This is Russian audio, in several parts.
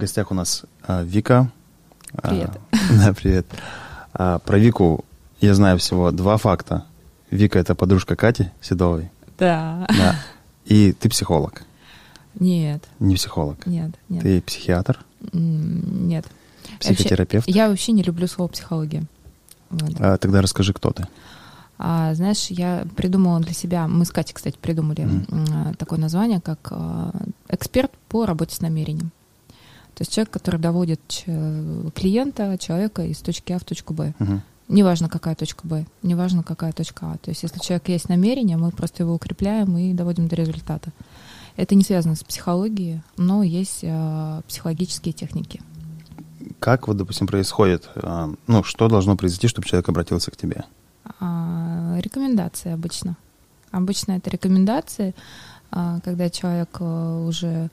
Гостях у нас а, Вика. Привет. А, да, привет. А, про Вику я знаю всего два факта. Вика — это подружка Кати Седовой. Да. Да. И ты психолог. Нет, Не психолог. нет, нет. Ты психиатр, Нет. психотерапевт. Я вообще не люблю слово психология. Вот. А, тогда расскажи, кто ты. А, знаешь, я придумала для себя, мы с Катей, кстати, придумали м, такое название, как а, эксперт по работе с намерением. То есть человек, который доводит ч- клиента, человека из точки А в точку Б. Мгм. Неважно, какая точка Б, неважно, какая точка А. То есть если у человека есть намерение, мы просто его укрепляем и доводим до результата. Это не связано с психологией, но есть а, психологические техники. Как вот, допустим, происходит, а, ну, что должно произойти, чтобы человек обратился к тебе? А, Рекомендации обычно. Обычно это рекомендации, а, когда человек а, уже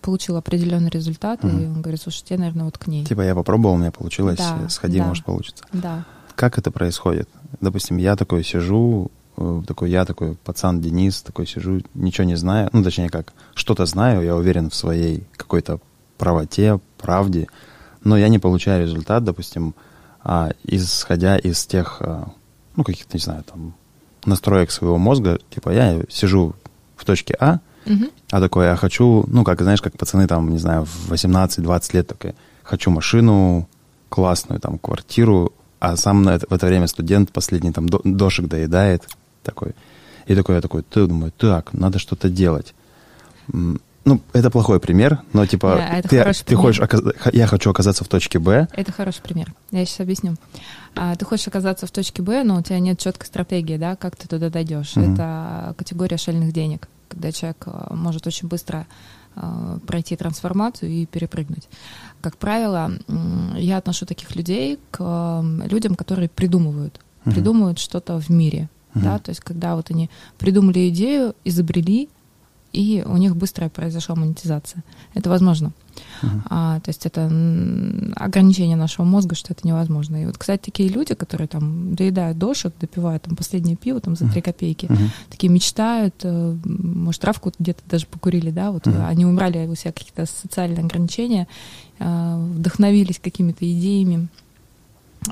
получил определенный результат, и Мгм. он говорит, слушай, тебе, наверное, вот к ней. Типа я попробовал, у меня получилось, Да, сходи, да. может, получится. Да. Как это происходит? Допустим, я такой сижу, э, такой я такой пацан Денис, такой сижу, ничего не знаю, ну, точнее как, что-то знаю, я уверен в своей какой-то правоте, правде, но я не получаю результат, допустим, а, исходя из тех, а, ну, каких-то, не знаю, там, настроек своего мозга, типа я сижу в точке А, А такой, я хочу, ну, как, знаешь, как пацаны там, не знаю, в 18-20 лет такой, хочу машину классную, там, квартиру, а сам на это, в это время студент последний там до- дошик доедает, такой. И такой, я такой, ты, думаю, так, надо что-то делать. Ну, это плохой пример, но типа, Да, ты, ты пример. хочешь, я хочу оказаться в точке Б, Это хороший пример. Я сейчас объясню. А, ты хочешь оказаться в точке Б, но у тебя нет четкой стратегии, да, как ты туда дойдешь. Мгм. Это категория шальных денег, когда человек а, может очень быстро а, пройти трансформацию и перепрыгнуть. Как правило, я отношу таких людей к м, людям, которые придумывают, Мгм. придумывают что-то в мире, Мгм. да, то есть когда вот они придумали идею, изобрели, и у них быстрая произошла монетизация. Это возможно. Мгм. А, то есть это ограничение нашего мозга, что это невозможно. И вот, кстати, такие люди, которые там доедают дошек, допивают там последнее пиво там за три копейки, Мгм. такие мечтают, э, может, травку где-то даже покурили, да, вот Мгм. они убрали у себя какие-то социальные ограничения, э, вдохновились какими-то идеями,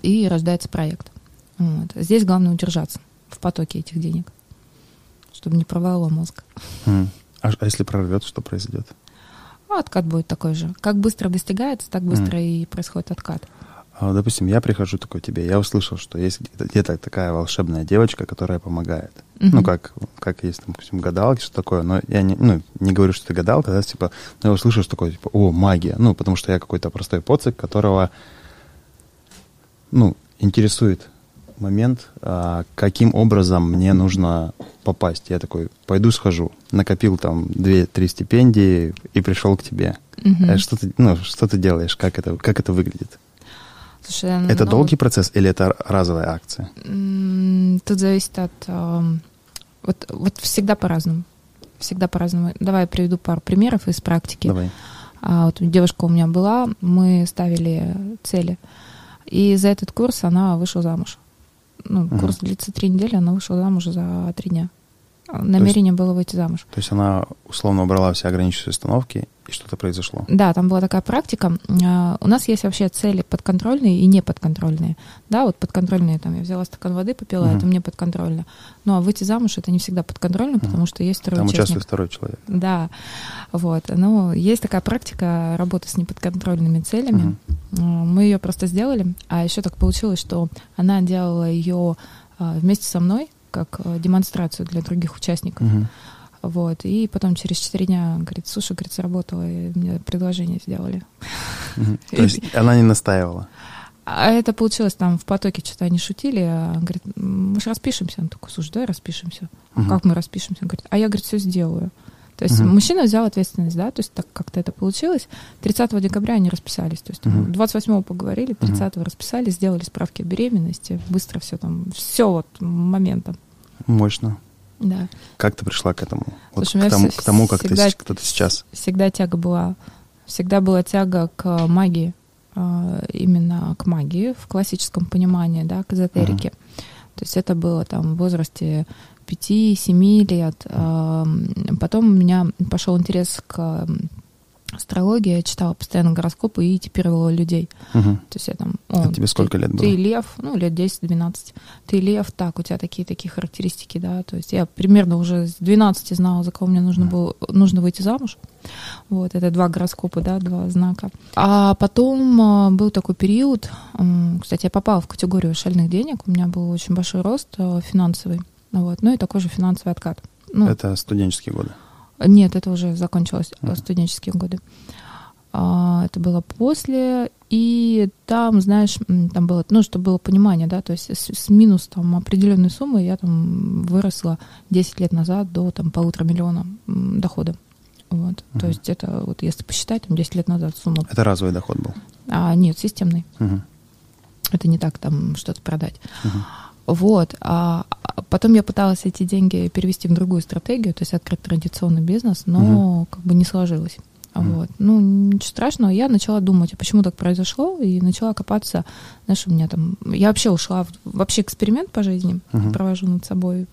и рождается проект. Вот. Здесь главное удержаться в потоке этих денег, чтобы не провалило мозг. Мгм. А, а если прорвет, что произойдет? А откат будет такой же. Как быстро достигается, так быстро и происходит откат. А, Допустим, я прихожу такой тебе, я услышал, что есть где-то, такая волшебная девочка, которая помогает. Ну, Мгм. как, как есть, там, допустим, гадалки, что такое, но я не, ну, не говорю, что ты гадалка, да, типа, но я услышу, что такое, типа, о, магия, ну, потому что я какой-то простой поцик, которого, ну, интересует момент, а, каким образом мне нужно попасть. Я такой, пойду схожу, накопил там 2-3 стипендии и пришел к тебе. Э, Что ты, ну, что ты делаешь, как это, как это выглядит? Слушай, Это ну, долгий процесс или это разовая акция? Тут зависит от... Вот, вот всегда по-разному. Всегда по-разному. Давай я приведу пару примеров из практики. Давай. А, вот девушка у меня была, мы ставили цели. И за этот курс она вышла замуж. Ну, Мгм. курс длится три недели, она вышла замуж за три дня. Намерение было выйти замуж. То есть она условно убрала все ограничивающие установки, и что-то произошло. Да, там была такая практика. А, У нас есть вообще цели подконтрольные и неподконтрольные. Да, вот подконтрольные, там, я взяла стакан воды, попила, Мгм. это мне подконтрольно. Ну, а выйти замуж это не всегда подконтрно, потому что есть второй Там участник. участвует второй человек. Да, вот. Ну, есть такая практика работы с неподконтрольными целями. А, Мы ее просто сделали, а еще так получилось, что она делала ее вместе со мной как а, демонстрацию для других участников. Мгм. Вот. И потом через четыре дня говорит, слушай, говорит, сработало, и мне предложение сделали. То есть она не настаивала. А это получилось там в потоке, что-то они шутили. А он говорит, «М, мы же распишемся. Он такой, слушай, давай распишемся. «А. Как мы распишемся? Он говорит, а я, говорит, все сделаю. То есть Мгм. мужчина взял ответственность, да, то есть так как-то это получилось. 30 декабря они расписались, то есть Мгм. 28 поговорили, 30 расписались, сделали справки о беременности, быстро все там, все вот моментом, Мощно. да. Как ты пришла к этому? Слушай, к, тому, к тому, как ты, всегда- с- кто ты сейчас. всегда тяга была, всегда была тяга к магии, а, именно к магии в классическом понимании, да, к эзотерике. То есть это было там в возрасте 5-7 лет. А, Потом у меня пошел интерес к астрология, я читала постоянно гороскопы и типировала людей. Угу. То есть я там... О, А тебе сколько ты, лет было? Ты лев, ну, лет 10-12. Ты лев, так, у тебя такие-такие характеристики, да. То есть я примерно уже с 12 знала, за кого мне нужно было, нужно выйти замуж. Вот, это два гороскопа, да, два знака. А потом а, был такой период, кстати, я попала в категорию шальных денег, у меня был очень большой рост а, финансовый, вот, ну и такой же финансовый откат. Ну, Это студенческие годы. нет, это уже закончилось Мгм. студенческие годы. А, Это было после, и там, знаешь, там было, ну, чтобы было понимание, да, то есть с, с минус там определенной суммы я там выросла 10 лет назад до там полутора миллиона дохода. Вот. Мгм. То есть это вот если посчитать, там 10 лет назад сумма. Это разовый доход был. А нет, системный. Мгм. Это не так там что-то продать. Мгм. Вот. А а потом я пыталась эти деньги перевести в другую стратегию, то есть открыть традиционный бизнес, но как бы не сложилось. Вот. Ну, ничего страшного. Я начала думать, а почему так произошло, и начала копаться. Знаешь, у меня там... Я вообще ушла в вообще эксперимент по жизни, Мгм. провожу над собой.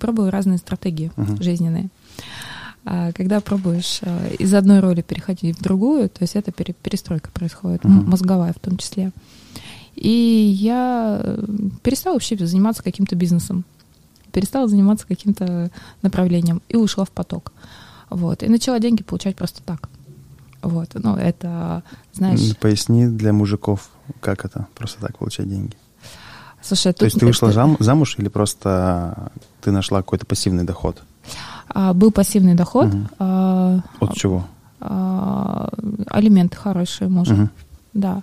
Пробую разные стратегии Мгм. жизненные. А Когда пробуешь а, из одной роли переходить в другую, то есть это пере- перестройка происходит, Мгм. мозговая в том числе. И я э, перестала вообще заниматься каким-то бизнесом, перестала заниматься каким-то направлением и ушла в поток. Вот. И начала деньги получать просто так. Вот. Ну, это, знаешь... Поясни для мужиков, как это, просто так получать деньги. Слушай, То есть ты вышла это- зам- замуж или просто ты нашла какой-то пассивный доход? а, был пассивный доход, Мгм. а, От чего? а, алименты хорошие мужа, Мгм. да.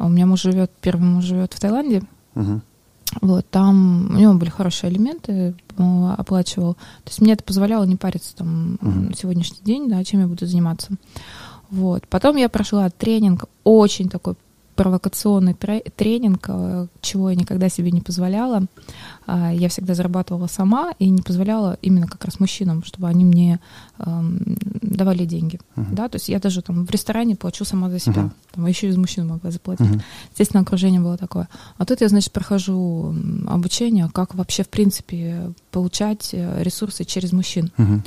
А У меня муж живет, первый муж живет в Таиланде, Мгм. Вот, там у него были хорошие алименты, э, оплачивал. То есть мне это позволяло не париться там Мгм. на сегодняшний день, да, чем я буду заниматься. Вот. Потом я прошла тренинг, очень такой провокационный тре- тренинг, э, чего я никогда себе не позволяла. А, Я всегда зарабатывала сама и не позволяла именно как раз мужчинам, чтобы они мне эм, давали деньги. Мгм. Да, то есть я даже там в ресторане плачу сама за себя, Мгм. там еще из мужчин могла заплатить. Мгм. Естественно, окружение было такое. А тут я, значит, прохожу обучение, как вообще, в принципе, получать э, ресурсы через мужчин. Мгм.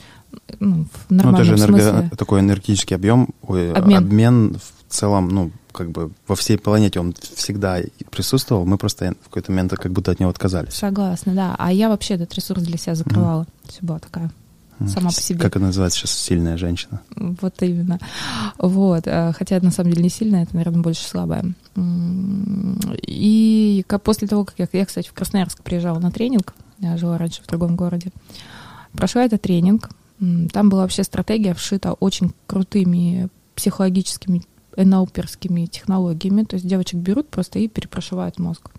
Ну, в Ну, это нормальном же энерго- смысле. такой энергетический объем, ой, Обмен. обмен в целом, ну, как бы во всей планете он всегда присутствовал, мы просто в какой-то момент как будто от него отказались. Согласна, да. А я вообще этот ресурс для себя закрывала. Все была такая сама по себе. Как это называется сейчас? Сильная женщина. Вот именно. Вот. э, Хотя на самом деле не сильная, это, наверное, больше слабая. И после того, как я, я, кстати, в Красноярск приезжала на тренинг, я жила раньше в другом городе, прошла этот тренинг. Там была вообще стратегия вшита очень крутыми психологическими НЛПерскими технологиями. То есть девочек берут просто и перепрошивают мозг.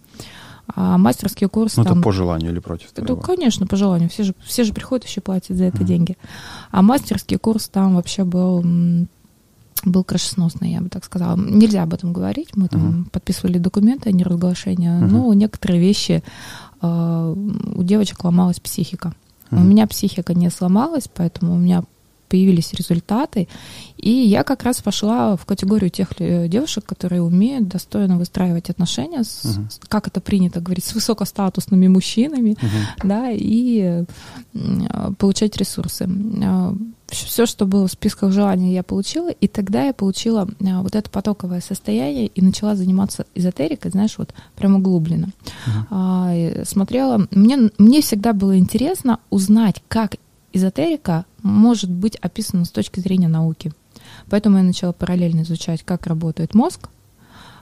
А мастерский курс Ну, там... это по желанию или против Да, твоего? конечно, по желанию. Все же, все же приходят еще платят за это Мгм. деньги. А мастерский курс там вообще был, был крышесносный, я бы так сказала. Нельзя об этом говорить. Мы там Мгм. подписывали документы о неразглашении. Мгм. Но некоторые вещи э, у девочек ломалась психика. У Мгм. меня психика не сломалась, поэтому у меня появились результаты. И я как раз пошла в категорию тех э, девушек, которые умеют достойно выстраивать отношения, с, с- как это принято говорить, с высокостатусными мужчинами, Мгм. да, и м, получать ресурсы. Все, что было в списках желаний, я получила, и тогда я получила вот это потоковое состояние и начала заниматься эзотерикой, знаешь, вот прям углубленно. И смотрела, мне, мне всегда было интересно узнать, как эзотерика может быть описана с точки зрения науки. Поэтому я начала параллельно изучать, как работает мозг,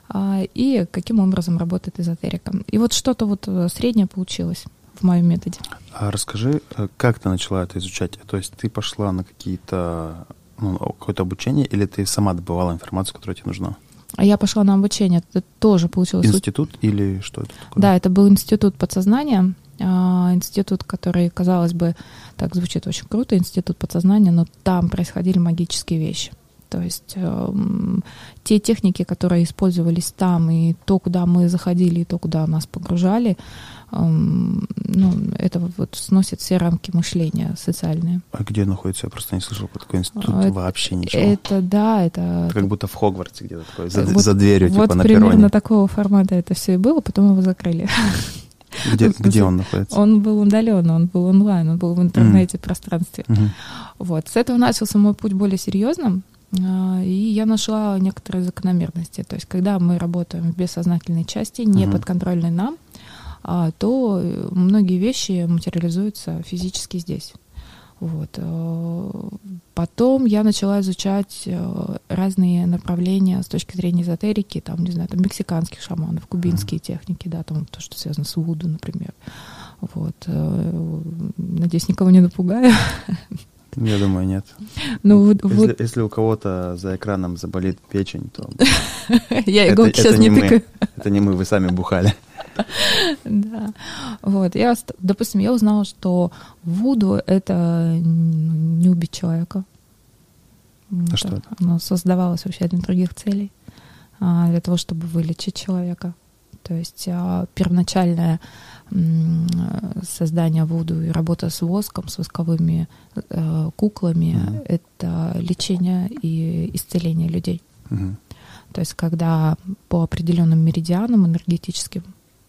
а, и каким образом работает эзотерика. И вот что-то вот э, среднее получилось в моем методе. А расскажи, э, как ты начала это изучать? То есть ты пошла на какие-то ну, какое-то обучение, или ты сама добывала информацию, которая тебе нужна? А Я пошла на обучение, это тоже получилось. Институт или что это такое? Да, это был институт подсознания, институт, который, казалось бы, так звучит очень круто, институт подсознания, но там происходили магические вещи. То есть эм, те техники, которые использовались там, и то, куда мы заходили, и то, куда нас погружали, эм, ну, это вот сносит все рамки мышления социальные. А где находится? Я просто не слышал про такой институт А, это- вообще ничего. Это да, это Это как будто в Хогвартсе где-то такое, за, Вот- за дверью, вот типа на примерно перроне. такого формата это все и было, потом его закрыли. Где, смысле, где он находится? Он был удаленно, он был онлайн, он был в интернете, в пространстве. Мгм. Вот. С этого начался мой путь более серьезным. А, и я нашла некоторые закономерности. То есть, когда мы работаем в бессознательной части, не Мгм. подконтрольной нам, а, то э, многие вещи материализуются физически здесь. Вот. э, Потом я начала изучать э, разные направления с точки зрения эзотерики, там, не знаю, там, мексиканских шаманов, кубинские техники, да, там, то, что связано с Вуду, например. Вот. э, Надеюсь, никого не напугаю. Я думаю, нет. Ну, вот, Если, вот если у кого-то за экраном заболит печень, то я иголки сейчас не тыкаю. Это не мы, вы сами бухали. Да. Вот. Я, допустим, я узнала, что Вуду — это м, не убить человека. А что это? Оно создавалось вообще для других целей, а, для того, чтобы вылечить человека. То есть а, первоначальное создание Вуду и работа с воском, с восковыми э, куклами это лечение и исцеление людей. То есть, когда по определенным меридианам энергетическим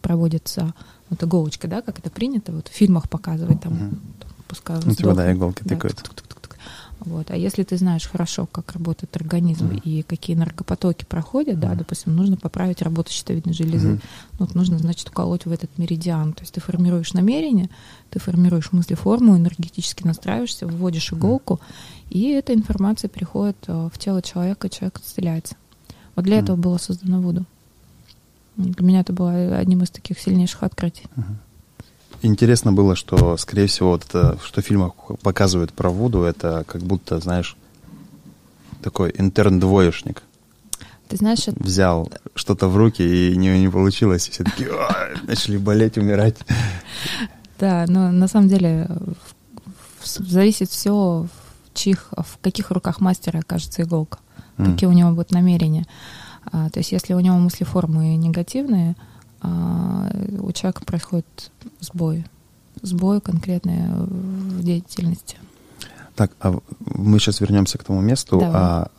проводится вот иголочка, да, как это принято, вот в фильмах показывать, там, там, пускай Ну, типа, да, иголки Да, тыкают. тук-тук-тук-тук. Вот. А если ты знаешь хорошо, как работает организм Мгм. и какие энергопотоки проходят, да, Мгм. допустим, нужно поправить работу щитовидной железы, ну, вот нужно, значит, уколоть в этот меридиан. То есть ты формируешь намерение, ты формируешь мысли-форму, энергетически настраиваешься, вводишь иголку, и эта информация приходит э, в тело человека, и человек исцеляется. Вот для Мгм. этого было создано Вуду. Для меня это было одним из таких сильнейших открытий. Интересно было, что, скорее всего, вот это, что в фильмах показывают про Вуду, это как будто, знаешь, такой интерн-двоечник. Ты знаешь, это- Взял что-то в руки, и не, не получилось, и все такие «А!» начали болеть, умирать. да, но на самом деле зависит все, в чьих, в каких руках мастера окажется иголка. Какие у него будут намерения. А, то есть если у него мысли формы негативные, а, у человека происходит сбой. Сбой конкретный в деятельности. Так, а мы сейчас вернемся к тому месту. Давай. А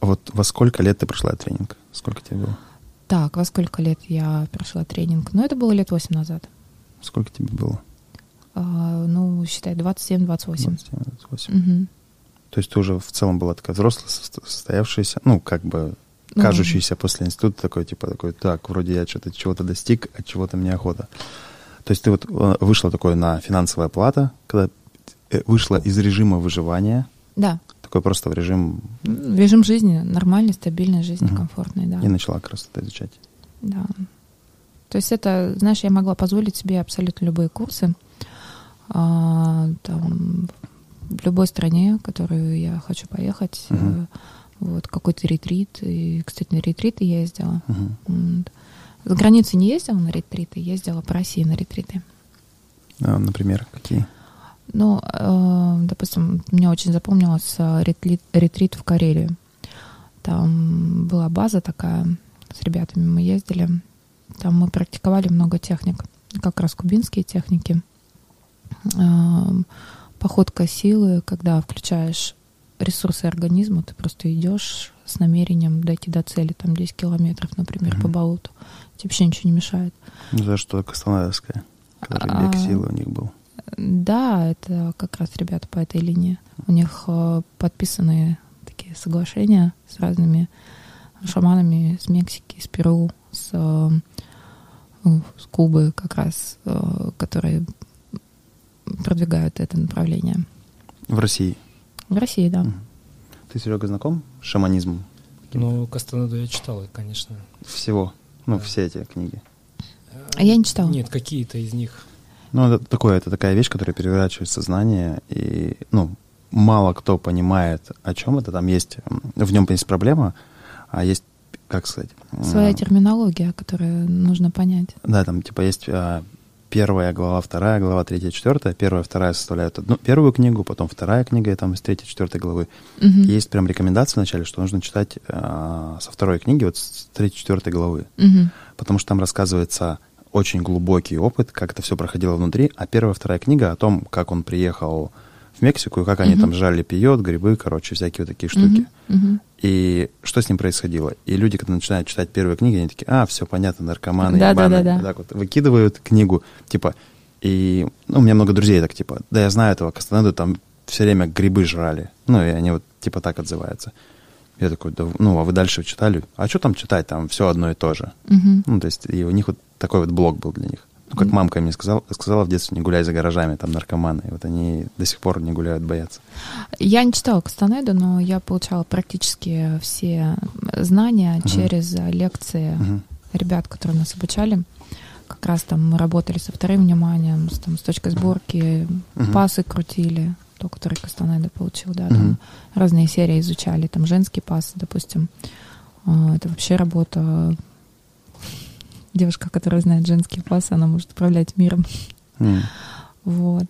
вот во сколько лет ты прошла тренинг? Сколько тебе было? Так, во сколько лет я прошла тренинг? Ну, это было лет 8 назад. Сколько тебе было? А, ну, считай, 27-28. 27, 28. Мгм. То есть ты уже в целом была такая взрослая, состо- состоявшаяся, ну, как бы кажущийся после института такой, типа, такой, так, вроде я что-то чего-то достиг, а чего-то мне охота. То есть ты вот э, вышла такое на финансовая плата, когда э, вышла из режима выживания, Да. такой просто в режим, М, Режим жизни нормальный, стабильная жизнь, Мгм. комфортный, да. и начала это изучать. Да. То есть это, знаешь, я могла позволить себе абсолютно любые курсы. А, там, в любой стране, в которую я хочу поехать. Мгм. Э, Вот, какой-то ретрит. И, кстати, на ретриты я ездила. М, За границу не ездила на ретриты, ездила по России на ретриты. А, например, какие? Ну, э, допустим, мне очень запомнилось э, ретрит, ретрит в Карелию. Там была база такая, с ребятами мы ездили. Там мы практиковали много техник, как раз кубинские техники. Эм, Походка силы, когда включаешь ресурсы организма, ты просто идешь с намерением дойти до цели, там 10 километров, например, по Мгм. болоту. Тебе вообще ничего не мешает. Ну, за что Краснодарская, который А, бег силы у них был. Да, это как раз ребята по этой линии. У них э, подписаны такие соглашения с разными шаманами из Мексики, из Перу, с, э, ну, с Кубы как раз, э, которые продвигают это направление. В России. В России, да. Ты, Серега, знаком с шаманизмом? Ну, Кастанеду я читал, конечно. Всего. Ну, Да. все эти книги. А я не читала. Нет, какие-то из них. Ну, это такое, это такая вещь, которая переворачивает сознание, и, ну, мало кто понимает, о чем это. Там есть, в нем есть проблема, а есть, как сказать... Своя терминология, которую нужно понять. Да, там, типа, есть а, первая глава, вторая глава, третья, четвертая. Первая, вторая составляют одну, первую книгу, потом вторая книга, и там из третьей, четвертой главы. Мгм. Есть прям рекомендации вначале, что нужно читать а, со второй книги, вот с третьей, четвертой главы. Мгм. потому что там рассказывается очень глубокий опыт, как это все проходило внутри, а первая, вторая книга о том, как он приехал в Мексику, и как они там жали пьет, грибы, короче, всякие вот такие штуки. И что с ним происходило? И люди, когда начинают читать первые книги, они такие, а, все понятно, наркоманы, Да, да, ебаные». да, да. Так вот выкидывают книгу, типа, и, ну, у меня много друзей так, типа, да, я знаю этого Кастанеду, там все время грибы жрали. Ну, и они вот, типа, так отзываются. Я такой, да, ну, а вы дальше читали? А что там читать? Там все одно и то же. Мгм. Ну, то есть, и у них вот такой вот блок был для них. Ну, как мамка мне сказала, сказала в детстве, не гуляй за гаражами, там наркоманы. И вот они до сих пор не гуляют, боятся. Я не читала Кастанеду, но я получала практически все знания Мгм. через э, лекции Мгм. ребят, которые нас обучали. Как раз там мы работали со вторым вниманием, с, там, с точкой сборки, Мгм. пасы крутили, то, который Кастанеда получил, да, там Мгм. разные серии изучали, там женский пас, допустим. А, Это вообще работа. Девушка, которая знает женский пас, она может управлять миром. М. Вот.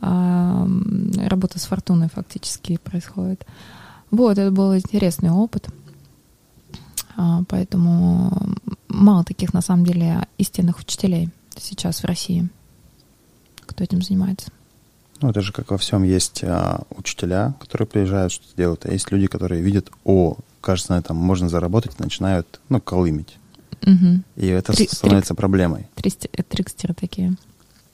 А, Работа с фортуной фактически происходит. Вот, это был интересный опыт. А, Поэтому мало таких, на самом деле, истинных учителей сейчас в России, кто этим занимается. Ну, это же как во всем есть а, учителя, которые приезжают, что-то делают, а есть люди, которые видят, о, кажется, на этом можно заработать, и начинают, ну, колымить. И это Три- становится проблемой. Тристи- э, Трикстеры такие.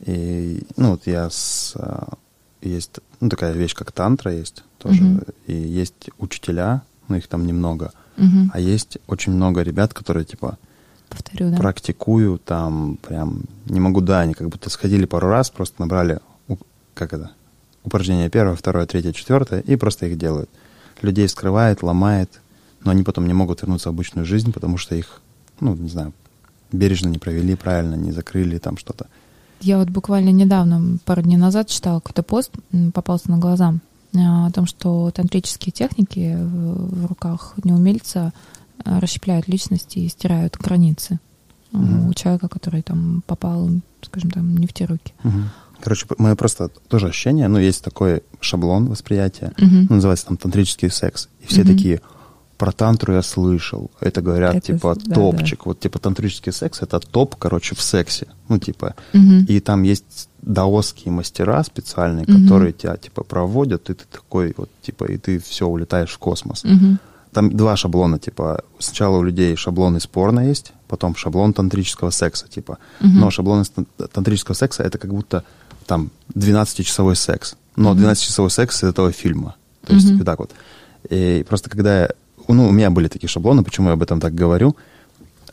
И, ну, вот я с... а, Есть, ну, такая вещь, как тантра есть тоже. Мгм. И есть учителя, ну, их там немного. Мгм. А есть очень много ребят, которые, типа, Повторю, да. практикую там прям... Не могу, да, они как будто сходили пару раз, просто набрали, как это, упражнение первое, второе, третье, четвертое, и просто их делают. Людей вскрывает, ломает, но они потом не могут вернуться в обычную жизнь, потому что их, ну, не знаю, бережно не провели правильно, не закрыли там что-то. Я вот буквально недавно, пару дней назад, читала какой-то пост, попался на глаза, а, о том, что тантрические техники в руках неумельца а, расщепляют личности и стирают границы Мгм. у человека, который там попал, скажем, там, не в те руки. Мгм. Короче, мое просто тоже ощущение, ну, есть такой шаблон восприятия, ну, называется там тантрический секс. И все Мгм. такие, про тантру я слышал. Это говорят, Это типа, да, топчик. Вот, типа, тантрический секс — это топ, короче, в сексе. Ну, типа, Мгм. и там есть даосские мастера специальные, Мгм. которые тебя, типа, проводят, и ты такой, вот, типа, и ты все, улетаешь в космос. Мгм. Там два шаблона, типа, сначала у людей шаблон из порно есть, потом шаблон тантрического секса, типа. Мгм. Но шаблон из тан- тантрического секса — это как будто там 12-часовой секс. Но Мгм. 12-часовой секс из этого фильма. То есть Мгм. вот так вот. И просто когда я... Ну, у меня были такие шаблоны, почему я об этом так говорю.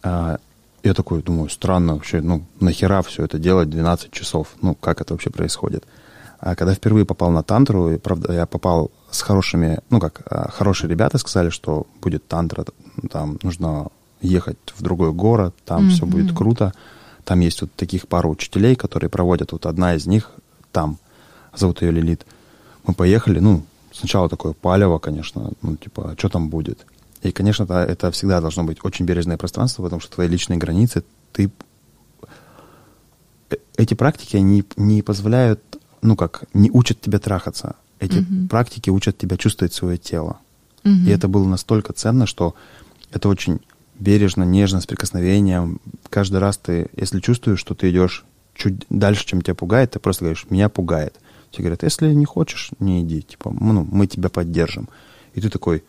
а, я такой думаю, странно вообще, ну, нахера все это делать 12 часов? Ну, как это вообще происходит? А когда впервые попал на тантру, и, правда, я попал с хорошими, ну, как, а, хорошие ребята сказали, что будет тантра, там нужно ехать в другой город, там все Мгм. будет круто. Там есть вот таких пару учителей, которые проводят, вот одна из них там, зовут ее Лилит. Мы поехали, ну, сначала такое палево, конечно, ну, типа, что там будет? И, конечно, это, это всегда должно быть очень бережное пространство, потому что твои личные границы, ты... э- Эти практики, они не позволяют, ну как, не учат тебя трахаться. Эти Мгм. практики учат тебя чувствовать свое тело. Мгм. И это было настолько ценно, что это очень бережно, нежно, с прикосновением. Каждый раз ты, если чувствуешь, что ты идешь чуть дальше, чем тебя пугает, ты просто говоришь, меня пугает. Тебе говорят, если не хочешь, не иди, типа, ну, мы тебя поддержим. И ты такой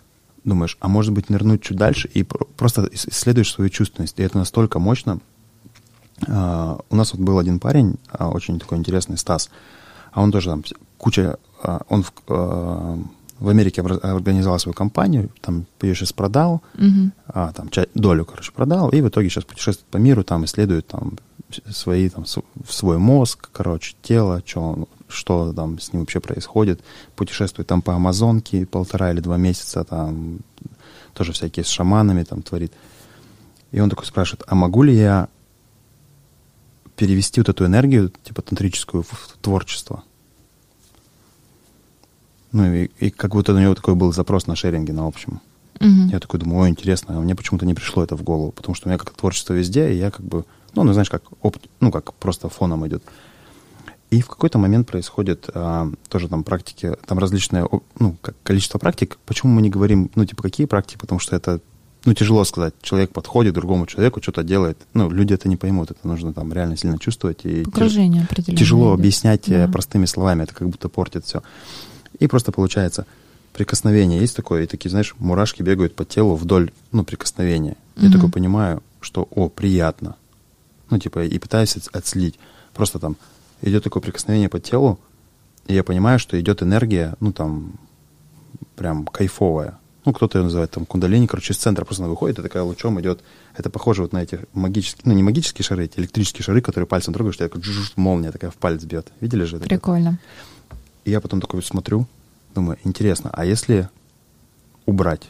думаешь, а может быть нырнуть чуть дальше и про- просто ис- исследуешь свою чувственность. И это настолько мощно. А, у нас вот был один парень, а, очень такой интересный, Стас, а он тоже там куча, а, он в, в Америке организовал свою компанию, там ее сейчас продал, Мгм. а, там долю, короче, продал, и в итоге сейчас путешествует по миру, там исследует там свои, там, св- свой мозг, короче, тело, чё он- что там с ним вообще происходит, путешествует там по Амазонке полтора или два месяца, там тоже всякие с шаманами там творит. И он такой спрашивает, а могу ли я перевести вот эту энергию, типа тантрическую, в, творчество? Ну и, и как будто у него такой был запрос на шеринге, на общем. Мгм. Я такой думаю, ой, интересно, а мне почему-то не пришло это в голову, потому что у меня как творчество везде, и я как бы, ну, ну знаешь, как, опт, ну, как просто фоном идет. И в какой-то момент происходит а, тоже там практики, там различное, ну, количество практик. Почему мы не говорим, ну, типа, какие практики? Потому что это, ну, тяжело сказать. Человек подходит другому человеку, что-то делает. Ну, люди это не поймут, это нужно там реально сильно чувствовать. И тяж- Погружение определенное. тяжело идет. объяснять э, Да. простыми словами, это как будто портит все. И просто получается, прикосновение есть такое, и такие, знаешь, мурашки бегают по телу вдоль, ну, прикосновения. Я Мгм. такой понимаю, что, о, приятно. Ну, типа, и пытаюсь отс- отследить. Просто там идет такое прикосновение по телу, и я понимаю, что идет энергия, ну, там, прям кайфовая. ну, кто-то ее называет там кундалини, короче, из центра просто она выходит, и такая лучом идет. Это похоже вот на эти магические, ну, не магические шары, эти электрические шары, которые пальцем трогаешь, у тебя молния такая в палец бьет. Видели же это? Прикольно. И я потом такой смотрю, думаю, интересно, а если убрать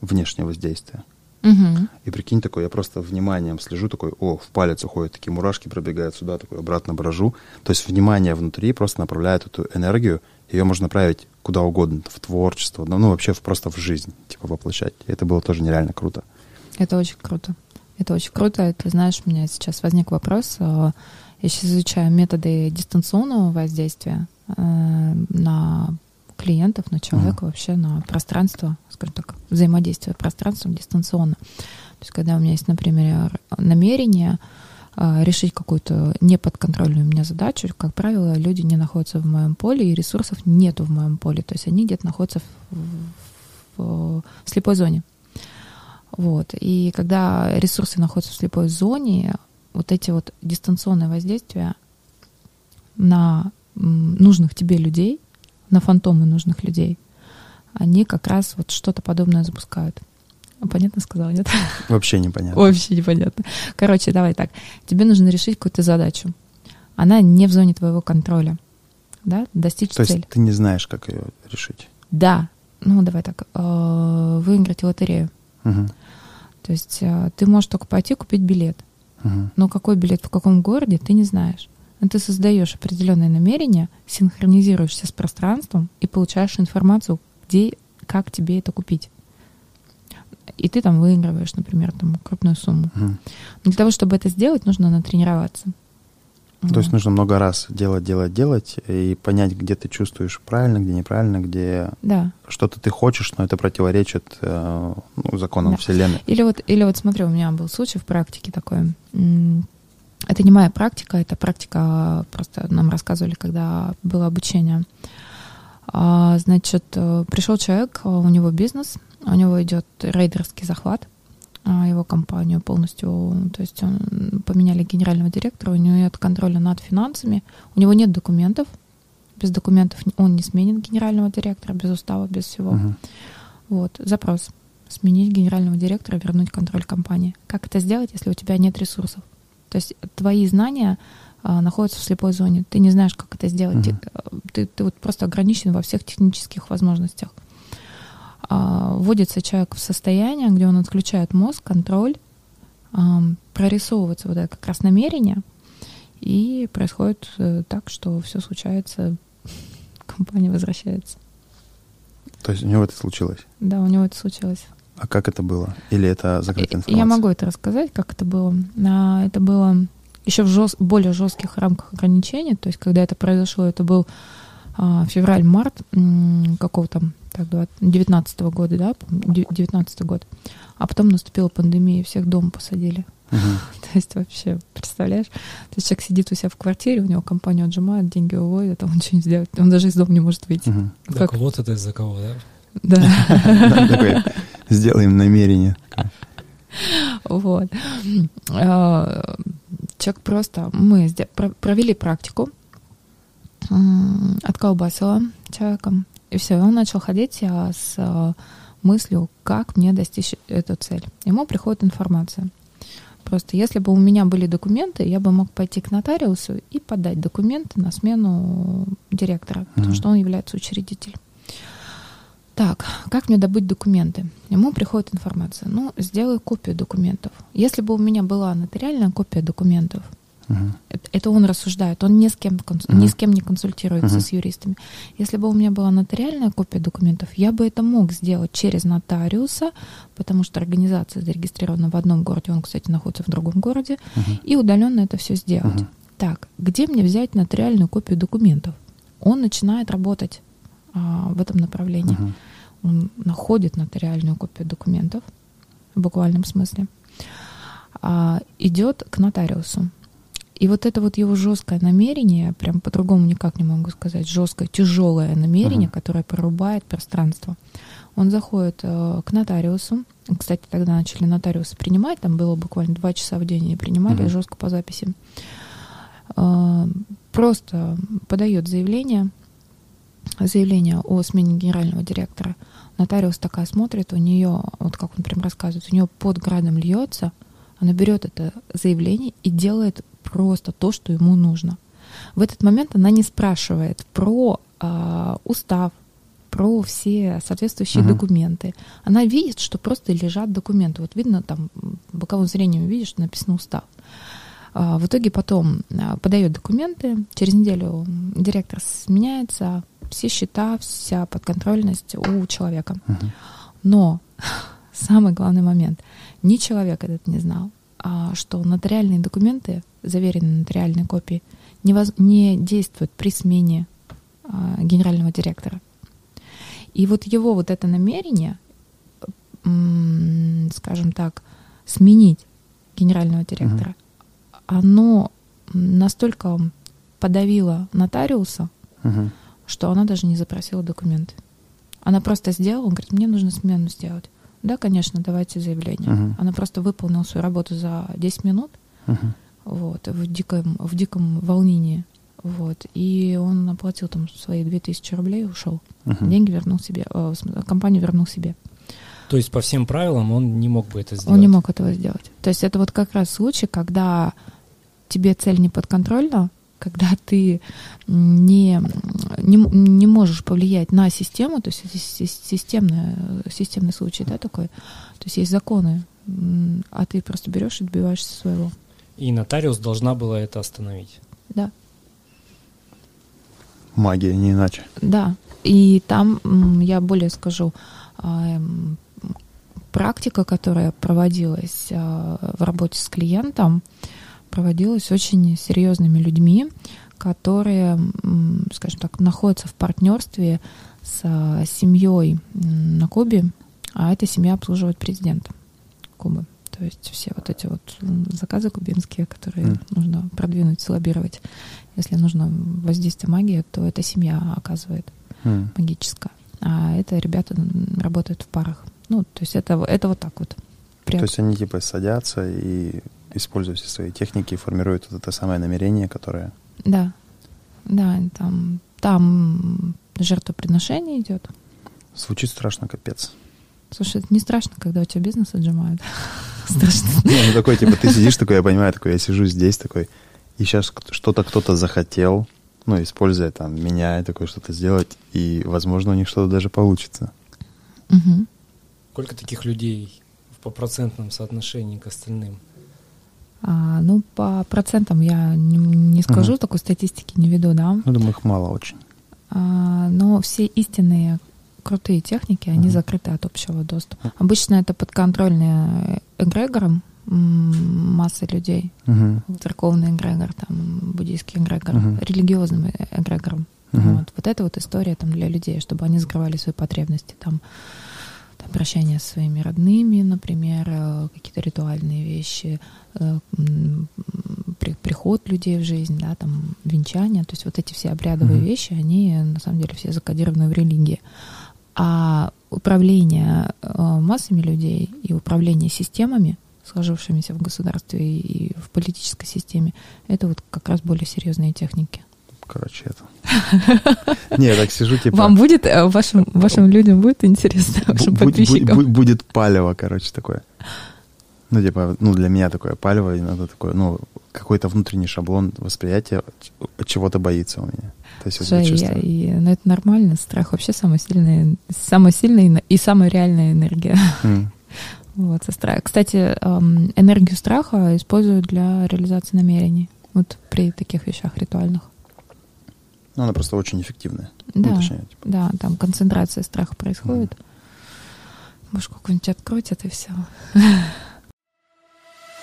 внешнее воздействие? Угу. И прикинь, такой, я просто вниманием слежу, такой, о, в палец уходят такие мурашки, пробегают сюда, такой, обратно брожу. То есть внимание внутри просто направляет эту энергию, ее можно направить куда угодно, в творчество, ну, ну вообще в, просто в жизнь, типа, воплощать. И это было тоже нереально круто. Это очень круто. Это очень круто. Ты знаешь, у меня сейчас возник вопрос. Э, я сейчас изучаю методы дистанционного воздействия э, на клиентов, на человека, mm вообще на пространство, скажем так, взаимодействие пространством дистанционно. То есть когда у меня есть, например, намерение э, решить какую-то неподконтрольную мне задачу, как правило, люди не находятся в моем поле, и ресурсов нету в моем поле. То есть они где-то находятся в, в, в слепой зоне. Вот. И когда ресурсы находятся в слепой зоне, вот эти вот дистанционные воздействия на нужных тебе людей, на фантомы нужных людей, они как раз вот что-то подобное запускают. Понятно сказала, нет? Вообще непонятно. Вообще непонятно. Короче, давай так. Тебе нужно решить какую-то задачу. Она не в зоне твоего контроля. Да? Достичь То цель. есть ты не знаешь, как ее решить? Да. Ну, давай так. Э, выиграть лотерею. Угу. То есть э, ты можешь только пойти купить билет. Угу. Но какой билет в каком городе, ты не знаешь. Но ты создаешь определенное намерение, синхронизируешься с пространством и получаешь информацию, где, как тебе это купить. И ты там выигрываешь, например, там крупную сумму. Угу. Для того, чтобы это сделать, нужно натренироваться. То есть нужно много раз делать, делать, делать и понять, где ты чувствуешь правильно, где неправильно, где да. что-то ты хочешь, но это противоречит э, ну, законам да. Вселенной. Или вот, или вот смотри, у меня был случай в практике такой. Это не моя практика, это практика, просто нам рассказывали, когда было обучение. А, значит, э, пришел человек, у него бизнес, у него идет рейдерский захват, а, его компанию полностью, то есть он, поменяли генерального директора, у него нет контроля над финансами, у него нет документов, без документов он не сменит генерального директора, без устава, без всего. Угу. Вот, запрос. Сменить генерального директора, вернуть контроль компании. Как это сделать, если у тебя нет ресурсов? То есть твои знания а, находятся в слепой зоне. Ты не знаешь, как это сделать. Угу. Ты, ты, вот просто ограничен во всех технических возможностях. А, вводится человек в состояние, где он отключает мозг, контроль, прорисовывается вот это как раз намерение, и происходит э, так, что все случается, компания возвращается. То есть у него это случилось? Да, у него это случилось. А как это было? Или это закрытая информация? Я могу это рассказать, как это было. Это было еще в жест, более жестких рамках ограничений. То есть, когда это произошло, это был а, февраль-март какого-то так, 19 -го года, да, 19 год. А потом наступила пандемия, и всех дома посадили. Угу. То есть вообще, представляешь? То есть человек сидит у себя в квартире, у него компанию отжимают, деньги уводят, а он ничего не сделает. Он даже из дома не может выйти. Угу. Так как... вот это из-за кого, да? Да. Сделаем намерение. Вот. Человек просто... Мы провели практику, отколбасила человеком, и все, он начал ходить с а, мыслью, как мне достичь эту цель. Ему приходит информация. Просто если бы у меня были документы, я бы мог пойти к нотариусу и подать документы на смену директора, потому mm-hmm. что он является учредителем. Так, как мне добыть документы? Ему приходит информация. Ну, сделай копию документов. Если бы у меня была нотариальная копия документов, Uh-huh. Это он рассуждает, он ни с кем, uh-huh. ни с кем не консультируется uh-huh. с юристами. Если бы у меня была нотариальная копия документов, я бы это мог сделать через нотариуса, потому что организация зарегистрирована в одном городе, он, кстати, находится в другом городе, uh-huh. и удаленно это все сделать. Uh-huh. Так, где мне взять нотариальную копию документов? Он начинает работать а, в этом направлении. Uh-huh. Он находит нотариальную копию документов в буквальном смысле, а, идет к нотариусу. И вот это вот его жесткое намерение, прям по-другому никак не могу сказать, жесткое, тяжелое намерение, uh-huh. которое прорубает пространство. Он заходит э, к нотариусу. Кстати, тогда начали нотариусы принимать, там было буквально два часа в день, они принимали uh-huh. жестко по записи. Э, просто подает заявление, заявление о смене генерального директора. Нотариус такая смотрит, у нее, вот как он прям рассказывает, у нее под градом льется, она берет это заявление и делает просто то, что ему нужно. В этот момент она не спрашивает про э, устав, про все соответствующие uh-huh. документы. Она видит, что просто лежат документы. Вот видно там боковым зрением видишь, что написано устав. А, в итоге потом а, подает документы, через неделю директор сменяется, все счета, вся подконтрольность у человека. Uh-huh. Но самый главный момент, ни человек этот не знал, а что нотариальные документы, заверенные нотариальной копии, не, воз, не действуют при смене а, генерального директора. И вот его вот это намерение, скажем так, сменить генерального директора, uh-huh. оно настолько подавило нотариуса, uh-huh. Что она даже не запросила документы. Она просто сделала, он говорит, мне нужно смену сделать. Да, конечно, давайте заявление. Uh-huh. Она просто выполнила свою работу за 10 минут, uh-huh. вот, в диком, в диком волнении. Вот. И он оплатил там свои 2000 рублей и ушел. Угу. Деньги вернул себе, э, компанию вернул себе. То есть по всем правилам он не мог бы это сделать? Он не мог этого сделать. То есть это вот как раз случай, когда тебе цель не подконтрольна, когда ты не, не, не можешь повлиять на систему, то есть это системный, системный случай, да, такой. То есть есть законы, а ты просто берешь и добиваешься своего. И нотариус должна была это остановить. Да. Магия, не иначе. Да. И там, я более скажу, а, практика, которая проводилась а, в работе с клиентом, проводилась очень серьезными людьми, которые, скажем так, находятся в партнерстве с а, семьей на Кубе, а эта семья обслуживает президента Кубы. То есть все вот эти вот заказы кубинские, которые mm. нужно продвинуть, слоббировать. Если нужно воздействие магии, то это семья оказывает mm. магическая. А это ребята работают в парах. Ну, то есть это, это вот так вот. Прям. То есть они типа садятся и используя все свои техники, формируют вот это самое намерение, которое... Да, да, там, там жертвоприношение идет. Звучит страшно, капец. Слушай, это не страшно, когда у тебя бизнес отжимают. Страшно. Ну, такой, типа, ты сидишь такой, я понимаю, такой, я сижу здесь такой, и сейчас что-то кто-то захотел, ну, используя там меня, такое что-то сделать, и, возможно, у них что-то даже получится. Угу. Сколько таких людей по процентном соотношении к остальным? А, ну, по процентам я не, не скажу, угу. такой статистики не веду, да. Ну, думаю, их мало очень. А, но все истинные крутые техники, они угу. закрыты от общего доступа. Обычно это подконтрольные эгрегором, массы людей. Uh-huh. Церковный эгрегор, там, буддийский эгрегор, uh-huh. религиозным эгрегором. Uh-huh. Вот. вот это вот история там для людей, чтобы они закрывали свои потребности. Там, там прощание с своими родными, например, э, какие-то ритуальные вещи, э, приход людей в жизнь, да, там, венчание. То есть вот эти все обрядовые uh-huh. вещи, они на самом деле все закодированы в религии. А управление э, массами людей и управление системами сложившимися в государстве и в политической системе, это вот как раз более серьезные техники. Короче, это... Не, я так сижу, типа... Вам будет, э, вашим, вашим людям будет интересно, вашим подписчикам? Будет палево, короче, такое. Ну, типа, ну, для меня такое палево, иногда такое, ну, какой-то внутренний шаблон восприятия чего-то боится у меня. То есть Слушай, я, и, ну, это нормально, страх вообще самая сильная, самая сильная и самая реальная энергия. Mm. Вот, со страх. Кстати, энергию страха используют для реализации намерений. Вот при таких вещах ритуальных. Ну, она просто очень эффективная. Да, ну, точнее, типа. да там концентрация страха происходит. Mm. Может, какой-нибудь открыть это все.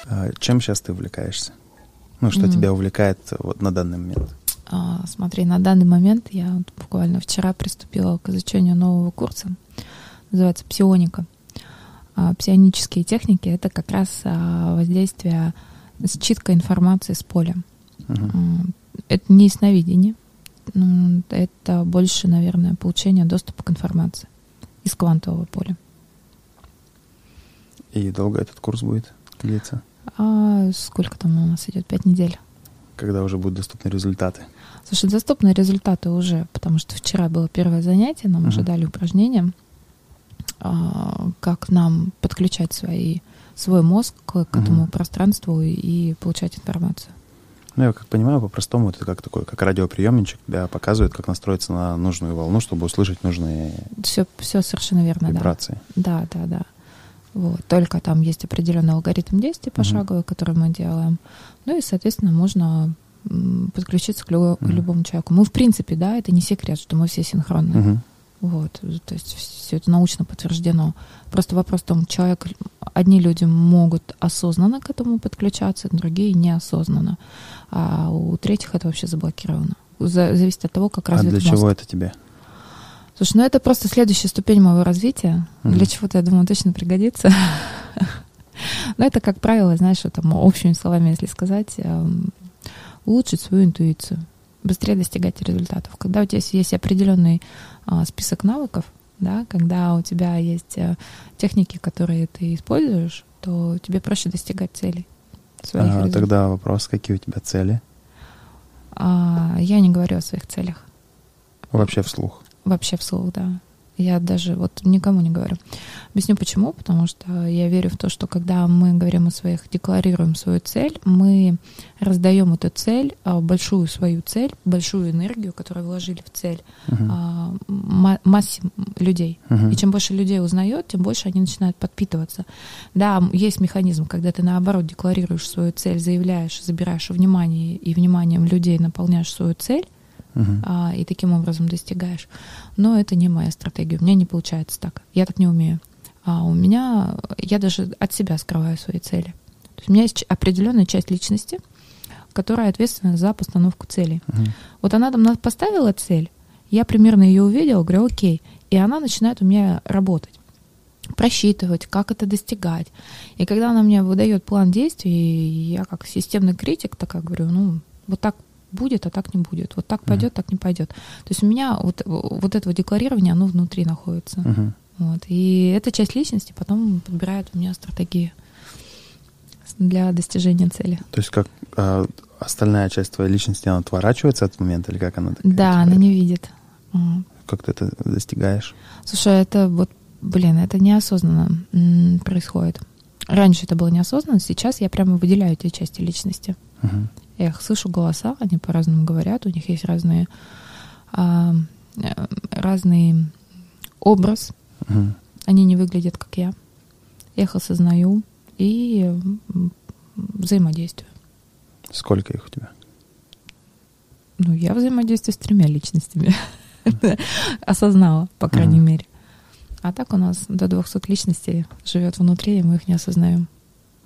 А чем сейчас ты увлекаешься? Ну, что mm. тебя увлекает вот на данный момент? А, смотри, на данный момент я вот буквально вчера приступила к изучению нового курса. Называется «Псионика». А, псионические техники — это как раз а, воздействие, считка информации с поля. Uh-huh. Это не сновидение, это больше, наверное, получение доступа к информации из квантового поля. И долго этот курс будет длиться? А сколько там у нас идет? Пять недель. Когда уже будут доступны результаты? Слушай, доступны результаты уже, потому что вчера было первое занятие, нам uh-huh. уже дали упражнения, а, как нам подключать свои, свой мозг к, к этому uh-huh. пространству и, и получать информацию. Ну, я как понимаю, по-простому это как такой, как радиоприемничек, да, показывает, как настроиться на нужную волну, чтобы услышать нужные все, все совершенно верно, вибрации. Да, да, да. да. Вот. Только там есть определенный алгоритм действий пошаговый, uh-huh. который мы делаем. Ну и, соответственно, можно подключиться к, лю- uh-huh. к любому человеку. Мы, в принципе, да, это не секрет, что мы все синхронны. Uh-huh. Вот, то есть все это научно подтверждено. Просто вопрос в том, человек, одни люди могут осознанно к этому подключаться, другие неосознанно, а у третьих это вообще заблокировано. Зависит от того, как развит А для мозг. чего это тебе? Слушай, ну это просто следующая ступень моего развития. Mm-hmm. Для чего-то, я думаю, точно пригодится. Но это, как правило, знаешь, там общими словами, если сказать, эм, улучшить свою интуицию, быстрее достигать результатов. Когда у тебя есть определенный а, список навыков, да, когда у тебя есть а, техники, которые ты используешь, то тебе проще достигать целей. Своих а, тогда вопрос, какие у тебя цели? А, я не говорю о своих целях. Вообще вслух? Вообще вслух, да. Я даже вот никому не говорю. Объясню почему. Потому что я верю в то, что когда мы говорим о своих, декларируем свою цель, мы раздаем эту цель, а, большую свою цель, большую энергию, которую вложили в цель, uh-huh. массе людей. Uh-huh. И чем больше людей узнает, тем больше они начинают подпитываться. Да, есть механизм, когда ты наоборот декларируешь свою цель, заявляешь, забираешь внимание и вниманием людей наполняешь свою цель, uh-huh. а, и таким образом достигаешь. Но это не моя стратегия. У меня не получается так. Я так не умею. А у меня я даже от себя скрываю свои цели. То есть у меня есть определенная часть личности, которая ответственна за постановку целей. Uh-huh. Вот она там поставила цель, я примерно ее увидела, говорю, окей, и она начинает у меня работать просчитывать, как это достигать. И когда она мне выдает план действий, я как системный критик такая говорю, ну, вот так будет, а так не будет. Вот так пойдет, uh-huh. так не пойдет. То есть у меня вот, вот этого декларирования, оно внутри находится. Uh-huh. Вот. И эта часть личности потом подбирает у меня стратегии для достижения цели. То есть как а, остальная часть твоей личности, она отворачивается от момента, или как она? Такая, да, она не видит. Как ты это достигаешь? Слушай, это вот, блин, это неосознанно происходит. Раньше это было неосознанно, сейчас я прямо выделяю эти части личности. Uh-huh. Я их слышу голоса, они по-разному говорят, у них есть разные, а, э, разный образ. Угу. Они не выглядят, как я. Я их осознаю и взаимодействую. Сколько их у тебя? Ну, я взаимодействую с тремя личностями. Осознала, по крайней мере. А так у нас до 200 личностей живет внутри, и мы их не осознаем.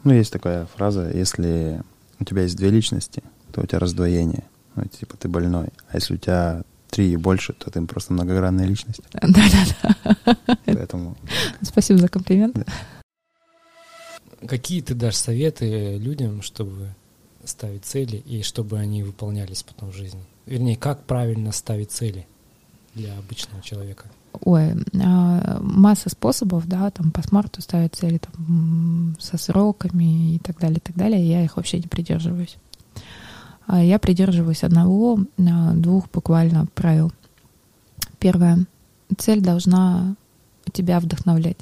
Ну, есть такая фраза, если у тебя есть две личности, то у тебя раздвоение. Ну, типа ты больной. А если у тебя три и больше, то ты просто многогранная личность. Да-да-да. Поэтому... Спасибо за комплимент. Да. Какие ты дашь советы людям, чтобы ставить цели и чтобы они выполнялись потом в жизни? Вернее, как правильно ставить цели для обычного человека? Ой, а, масса способов, да, там по смарту ставить цели там, со сроками и так далее, и так далее. Я их вообще не придерживаюсь. А я придерживаюсь одного, а, двух буквально правил. Первое. Цель должна тебя вдохновлять.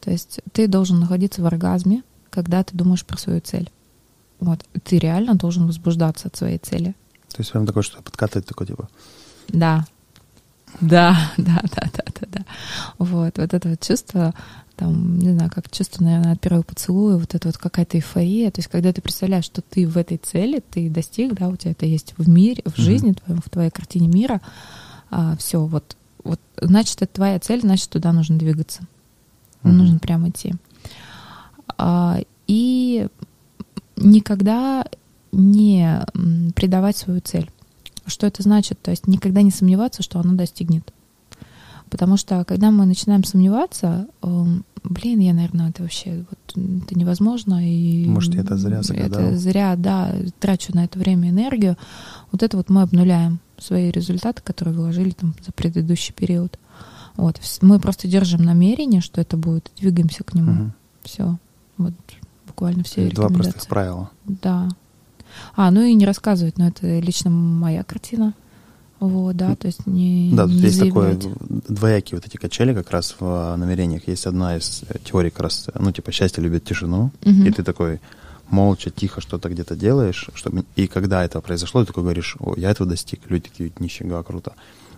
То есть ты должен находиться в оргазме, когда ты думаешь про свою цель. Вот. Ты реально должен возбуждаться от своей цели. То есть прям такое, что подкатывает такое типа... Да, да, да, да, да, да, да. Вот, вот это вот чувство, там, не знаю, как чувство, наверное, от первого поцелуя, вот это вот какая-то эйфория. То есть, когда ты представляешь, что ты в этой цели, ты достиг, да, у тебя это есть в мире, в жизни mm-hmm. твоем, в твоей картине мира, а, все, вот, вот, значит, это твоя цель, значит, туда нужно двигаться. Mm-hmm. Нужно прямо идти. А, и никогда не предавать свою цель. Что это значит? То есть никогда не сомневаться, что оно достигнет. Потому что когда мы начинаем сомневаться, э, блин, я, наверное, это вообще вот, это невозможно. И Может, это зря загадал. Это зря, да, трачу на это время энергию. Вот это вот мы обнуляем свои результаты, которые вложили там за предыдущий период. Вот. Мы просто держим намерение, что это будет, двигаемся к нему. Угу. Все. Вот буквально все Два простых правила. Да. А, ну и не рассказывать, но это лично моя картина. Вот, да, то есть не Да, тут не есть такое заявлять. двоякие вот эти качели как раз в а, намерениях. Есть одна из э, теорий как раз, ну, типа, счастье любит тишину, Мгм. и ты такой молча, тихо что-то где-то делаешь, чтобы... и когда это произошло, ты такой говоришь, о, я этого достиг, люди такие, нифига, круто.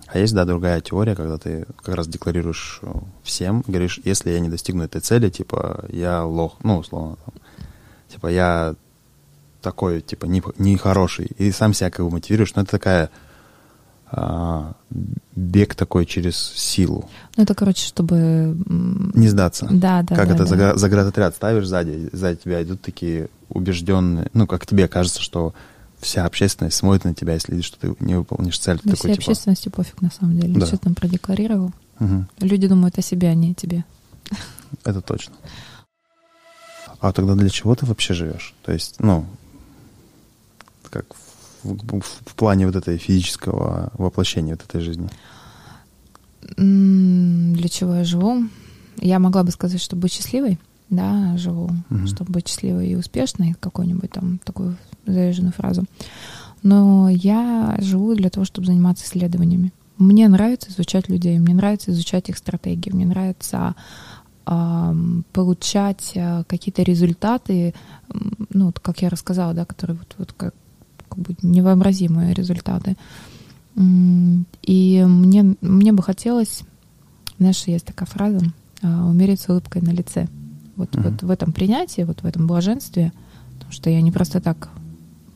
А есть, да, другая теория, когда ты как раз декларируешь э, всем, говоришь, если я не достигну этой цели, типа, я лох, ну, условно, там, типа, я такой, типа, не- нехороший, и сам себя как бы мотивируешь, но это такая а, бег такой через силу, Ну, это, короче, чтобы... не сдаться. Да, да, как да, это да. загра- заградотряд ставишь сзади, сзади тебя идут такие убежденные, ну, как тебе кажется, что вся общественность смотрит на тебя и следит, что ты не выполнишь цель. Да такой, всей типа, общественности пофиг, на самом деле. Да. Что там продекларировал. «Мгм, Люди думают о себе, а не о тебе. это точно. А тогда для чего ты вообще живешь? То есть, ну, как в, в- в плане вот этой физического воплощения вот этой жизни. Для чего я живу? Я могла бы сказать, чтобы быть счастливой. Да, живу, Мгм. чтобы быть счастливой и успешной, какую-нибудь там такую заряженную фразу. Но я живу для того, чтобы заниматься исследованиями. Мне нравится изучать людей, мне нравится изучать их стратегии, мне нравится получать а, какие-то результаты, ну, вот как я рассказала, да, которые вот, вот как, как бы невообразимые результаты. И мне, мне бы хотелось, знаешь, есть такая фраза, а, умереть с улыбкой на лице. Вот, Мгм. вот в этом принятии, вот в этом блаженстве, потому что я не просто так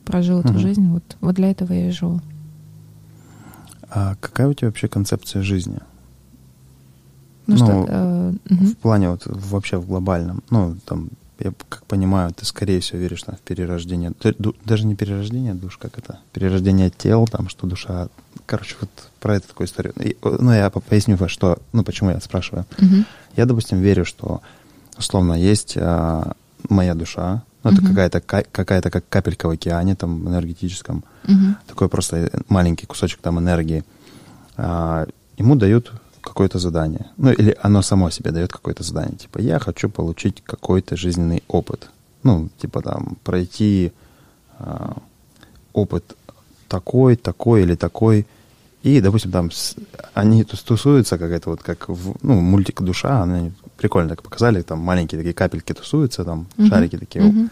прожил эту Мгм. жизнь, вот, вот для этого я и живу. А какая у тебя вообще концепция жизни? Ну, Ну, что, э, мгм. В плане вот вообще в глобальном. Ну, там, я как понимаю, ты скорее всего веришь там, в перерождение. Ду- Даже не перерождение душ, как это? Перерождение тел, там, что душа... Короче, вот про эту такую историю. И, э, Ну, я по- поясню, что, ну, почему я спрашиваю. Мгм. Я, допустим, верю, что, условно, есть а, моя душа, ну, это Мгм. какая-то, ка- какая-то как капелька в океане, там, энергетическом, Мгм. такой просто маленький кусочек там энергии. А, ему дают какое-то задание. Ну, или оно само себе дает какое-то задание. Типа, я хочу получить какой-то жизненный опыт. Ну, типа там, пройти а, опыт такой, такой или такой. И, допустим, там с- они тус- тусуются, какая-то вот как в, ну, мультик «Душа», они прикольно так показали, там маленькие такие капельки тусуются, там Мгм. шарики такие. Мгм.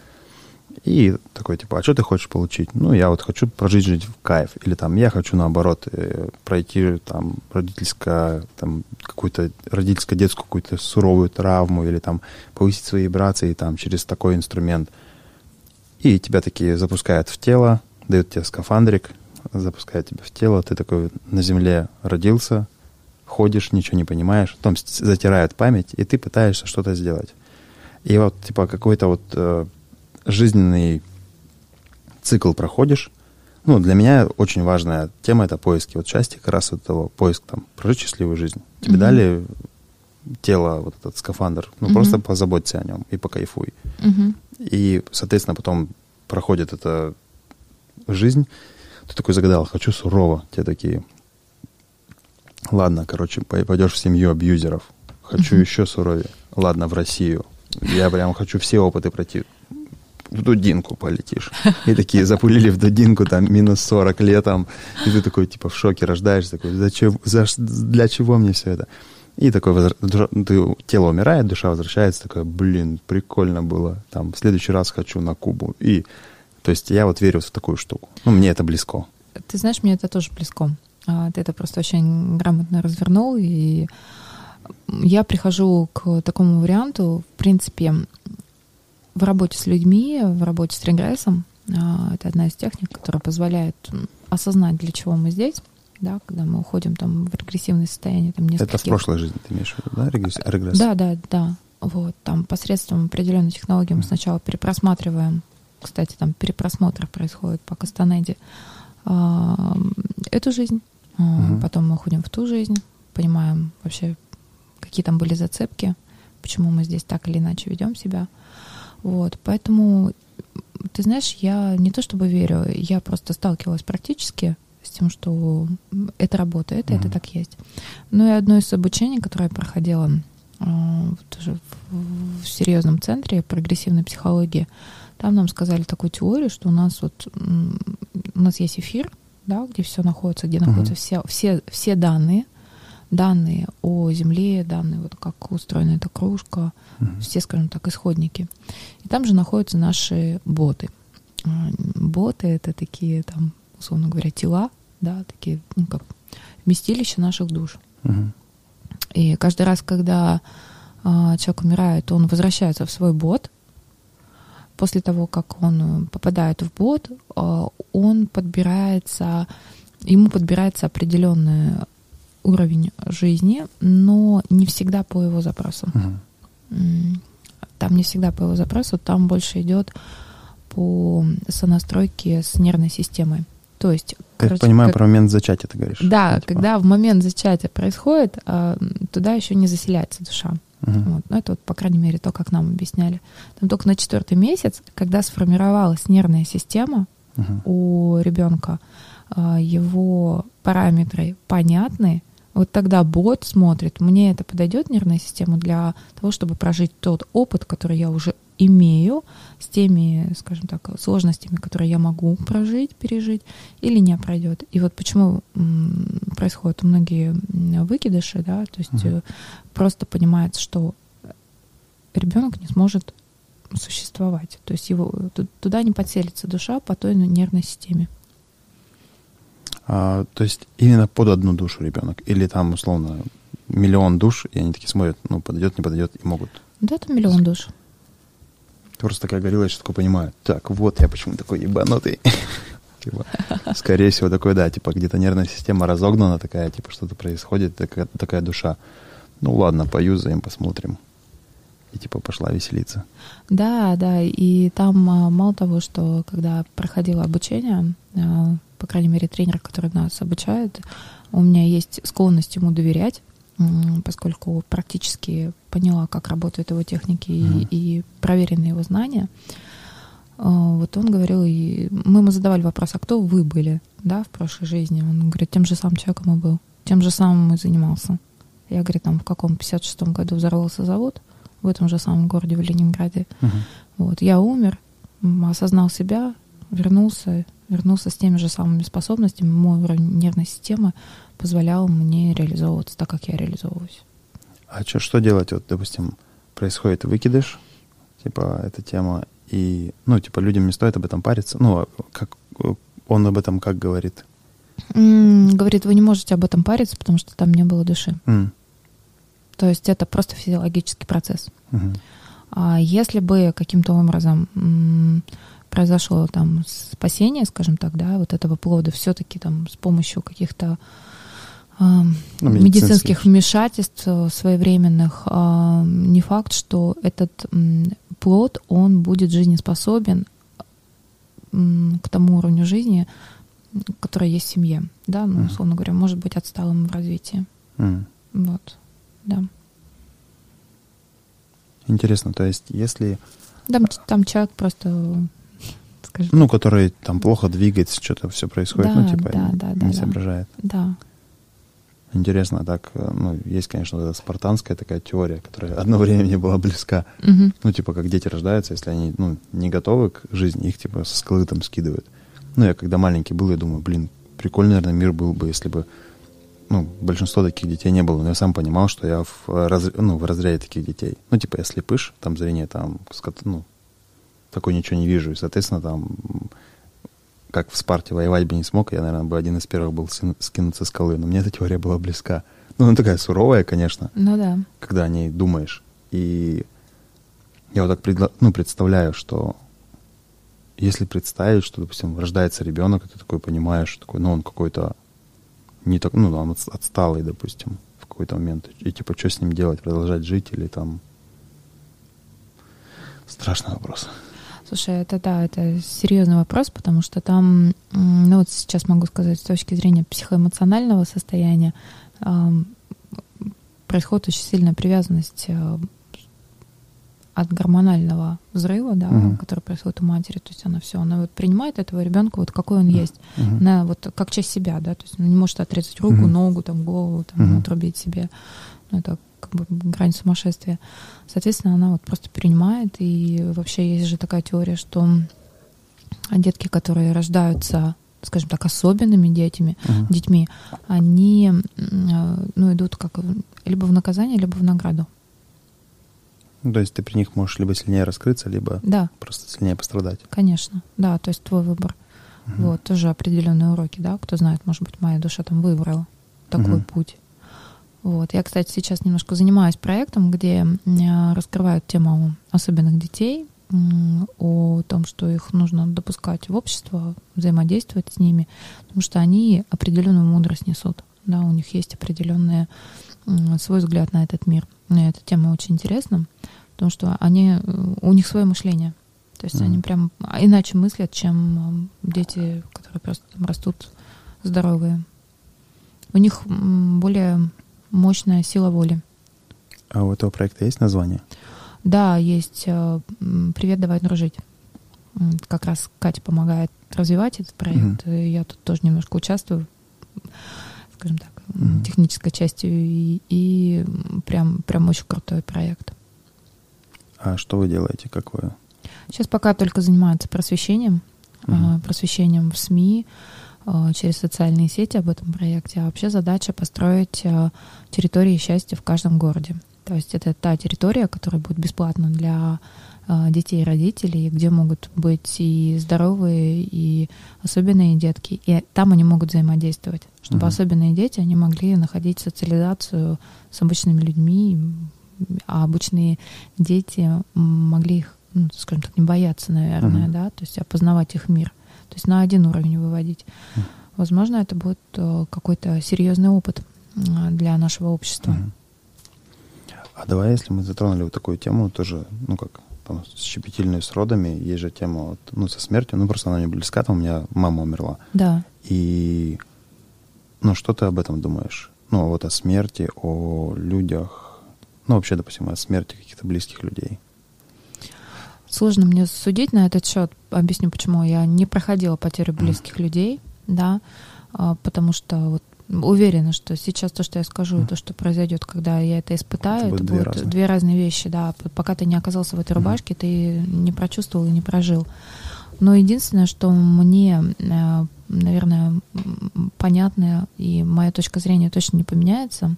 И такой, типа, а что ты хочешь получить? Ну, я вот хочу прожить жизнь в кайф. Или там, я хочу, наоборот, э, пройти там родительско, там, какую-то родительско-детскую какую-то суровую травму, или там повысить свои вибрации там через такой инструмент. И тебя такие запускают в тело, дают тебе скафандрик, запускают тебя в тело, ты такой на земле родился, ходишь, ничего не понимаешь, потом затирают память, и ты пытаешься что-то сделать. И вот, типа, какой-то вот э, жизненный цикл проходишь. Ну, для меня очень важная тема — это поиски. Вот счастье как раз этого поиск, там, прожить счастливую жизнь. Тебе Мгм. дали тело, вот этот скафандр, ну, Мгм. просто позаботься о нем и покайфуй. Мгм. И, соответственно, потом проходит эта жизнь. Ты такой загадал, хочу сурово. Те такие, ладно, короче, пой- пойдешь в семью абьюзеров. Хочу Мгм. еще суровее. Ладно, в Россию. Я прям хочу все опыты пройти. В Дудинку полетишь. И такие запулили в Дудинку, там, минус 40 летом. И ты такой, типа, в шоке рождаешься. Такой, зачем, за, для чего мне все это? И такой, возра- ты- тело умирает, душа возвращается, такая, блин, прикольно было. Там, в следующий раз хочу на Кубу. И, то есть, я вот верю в такую штуку. Ну, мне это близко. Ты знаешь, мне это тоже близко. А, Ты это просто очень грамотно развернул, и я прихожу к такому варианту, в принципе, в работе с людьми, в работе с регрессом. а, Это одна из техник, которая позволяет осознать, для чего мы здесь, да, когда мы уходим там в регрессивное состояние. Там, Это в нескольких- прошлой жизни ты имеешь в виду, да, регресс? регресс? Да, да, да. Вот, там посредством определенной технологии мы сначала перепросматриваем, кстати, там перепросмотр происходит по Кастанеде, а, эту жизнь, Мгм. потом мы уходим в ту жизнь, понимаем вообще, какие там были зацепки, почему мы здесь так или иначе ведем себя. Вот, поэтому, ты знаешь, я не то чтобы верю, я просто сталкивалась практически с тем, что это работает, это Мгм. так есть. Ну и одно из обучений, которое я проходила а, тоже в, в серьезном центре прогрессивной психологии, Там нам сказали такую теорию, что у нас вот у нас есть эфир, да, где все находится, где находятся все, все, все данные, данные о Земле, данные, вот как устроена эта кружка, uh все, скажем так, исходники. И там же находятся наши боты. А, боты — это такие, там, условно говоря, тела, да, такие, ну, как вместилище наших душ. uh И каждый раз, когда а, человек умирает, он возвращается в свой бот. После того, как он попадает в бот, а, он подбирается, ему подбирается определенный уровень жизни, но не всегда по его запросу. Uh-huh. Там не всегда по его запросу, там больше идет по сонастройке с нервной системой. То есть, я короче, понимаю, как... про момент зачатия ты говоришь. Да, ну, типа... когда в момент зачатия происходит, а, туда еще не заселяется душа. Uh-huh. Вот. Ну, это вот, по крайней мере, то, как нам объясняли. Там только на четвертый месяц, когда сформировалась нервная система uh-huh. у ребенка, а, его параметры понятны, вот тогда бот смотрит, мне это подойдет нервная система для того, чтобы прожить тот опыт, который я уже имею, с теми, скажем так, сложностями, которые я могу прожить, пережить, или не пройдет. И вот почему происходят многие выкидыши, да, то есть угу. просто понимается, что ребенок не сможет существовать. То есть его туда не подселится душа по той нервной системе. А, то есть именно под одну душу ребенок? Или там, условно, миллион душ, и они такие смотрят, ну, подойдет, не подойдет, и могут... Да, это миллион душ. Ты просто такая говорила, я сейчас такое понимаю. Так, вот я почему такой ебанутый. типа, скорее всего, такой, да, типа, где-то нервная система разогнана, такая, типа, что-то происходит, такая, такая душа. Ну ладно, поюзаем, посмотрим. И типа пошла веселиться. Да, да, и там а, мало того, что когда проходила обучение, а, по крайней мере, тренер, который нас обучает, у меня есть склонность ему доверять, поскольку практически поняла, как работают его техники mm-hmm. и, и проверены его знания. А, вот он говорил, и мы ему задавали вопрос, а кто вы были, да, в прошлой жизни? Он говорит, тем же самым человеком и был, тем же самым и занимался. Я, говорю, там в каком 56-м году взорвался завод в этом же самом городе, в Ленинграде. Uh-huh. Вот, я умер, осознал себя, вернулся, вернулся с теми же самыми способностями. Мой уровень нервной системы позволял мне реализовываться так, как я реализовываюсь. А что, что делать? Вот, допустим, происходит выкидыш, типа, эта тема, и, ну, типа, людям не стоит об этом париться. Ну, а как он об этом как говорит? Mm, говорит, вы не можете об этом париться, потому что там не было души. Mm. То есть это просто физиологический процесс. Mm-hmm. А если бы каким-то образом произошло там спасение, скажем так, да, вот этого плода все-таки там с помощью каких-то э, ну, медицинских вмешательств э, своевременных, э, не факт, что этот э, плод, он будет жизнеспособен э, к тому уровню жизни, который есть в семье, да, ну, условно говоря, может быть отсталым в развитии. Mm. Вот, да. Интересно, то есть если... Там, там человек просто скажем. Ну, который там плохо двигается, что-то все происходит, да, ну, типа, да, не, да, не да, соображает. Да. Интересно, так, э, ну, есть, конечно, эта спартанская такая теория, которая одно время мне была близка. Угу. Ну, типа, как дети рождаются, если они, ну, не готовы к жизни, их, типа, со скалы там скидывают. Ну, я когда маленький был, я думаю, блин, прикольный, наверное, мир был бы, если бы, ну, большинство таких детей не было. Но я сам понимал, что я в, раз, ну, в разряде таких детей. Ну, типа, я слепыш, там зрение, там, ну, такой ничего не вижу. И, соответственно, там, как в Спарте воевать бы не смог, я, наверное, бы один из первых был скинуться с скалы. Но мне эта теория была близка. Ну, она такая суровая, конечно. Ну да. Когда о ней думаешь. И я вот так предла- ну, представляю, что если представить, что, допустим, рождается ребенок, и ты такой понимаешь, такой, ну, он какой-то не так, ну, он отсталый, допустим, в какой-то момент. И типа, что с ним делать? Продолжать жить или там... Страшный вопрос. Слушай, это да, это серьезный вопрос, потому что там, ну вот сейчас могу сказать, с точки зрения психоэмоционального состояния, э, происходит очень сильная привязанность э, от гормонального взрыва, да, uh-huh. который происходит у матери, то есть она все, она вот принимает этого ребенка вот какой он есть, uh-huh. она вот как часть себя, да, то есть она не может отрезать руку, uh-huh. ногу, там голову, там uh-huh. отрубить себе, ну это как бы грань сумасшествия. Соответственно, она вот просто принимает. И вообще есть же такая теория, что детки, которые рождаются скажем так, особенными детьми, uh-huh. детьми, они ну, идут как либо в наказание, либо в награду. Ну, то есть ты при них можешь либо сильнее раскрыться, либо да. просто сильнее пострадать. Конечно, да, то есть твой выбор. Угу. Вот, тоже определенные уроки, да, кто знает, может быть, моя душа там выбрала такой угу. путь. Вот. Я, кстати, сейчас немножко занимаюсь проектом, где раскрывают тему особенных детей, о том, что их нужно допускать в общество, взаимодействовать с ними, потому что они определенную мудрость несут. Да, у них есть определенный свой взгляд на этот мир. Мне эта тема очень интересна, потому что они, у них свое мышление. То есть mm-hmm. они прям иначе мыслят, чем дети, которые просто там растут здоровые. У них более мощная сила воли. А у этого проекта есть название? Да, есть э, «Привет, давай дружить». Как раз Катя помогает развивать этот проект. Mm-hmm. Я тут тоже немножко участвую, скажем так, mm-hmm. технической частью. И, и прям, прям очень крутой проект. А что вы делаете? Какое? Сейчас пока только занимаются просвещением, mm-hmm. просвещением в СМИ, через социальные сети об этом проекте. А вообще задача построить э, территории счастья в каждом городе. То есть это та территория, которая будет бесплатна для э, детей и родителей, где могут быть и здоровые, и особенные детки. И там они могут взаимодействовать, чтобы uh-huh. особенные дети, они могли находить социализацию с обычными людьми, а обычные дети могли их, ну, скажем так, не бояться, наверное, uh-huh. да, то есть опознавать их мир, то есть на один уровень выводить. Возможно, это будет э, какой-то серьезный опыт э, для нашего общества. А давай, если мы затронули вот такую тему, тоже, ну как, там, щепетильную с родами, есть же тема, ну, со смертью, ну, просто она мне близка, там у меня мама умерла. Да. И, ну, что ты об этом думаешь? Ну, вот о смерти, о людях, ну, вообще, допустим, о смерти каких-то близких людей. Сложно мне судить на этот счет. Объясню, почему. Я не проходила потерю близких людей, да, а, потому что вот уверена, что сейчас то, что я скажу, mm. то, что произойдет, когда я это испытаю, это, это будут разные. две разные вещи, да. Пока ты не оказался в этой рубашке, mm. ты не прочувствовал и не прожил. Но единственное, что мне, э, наверное, понятно, и моя точка зрения точно не поменяется,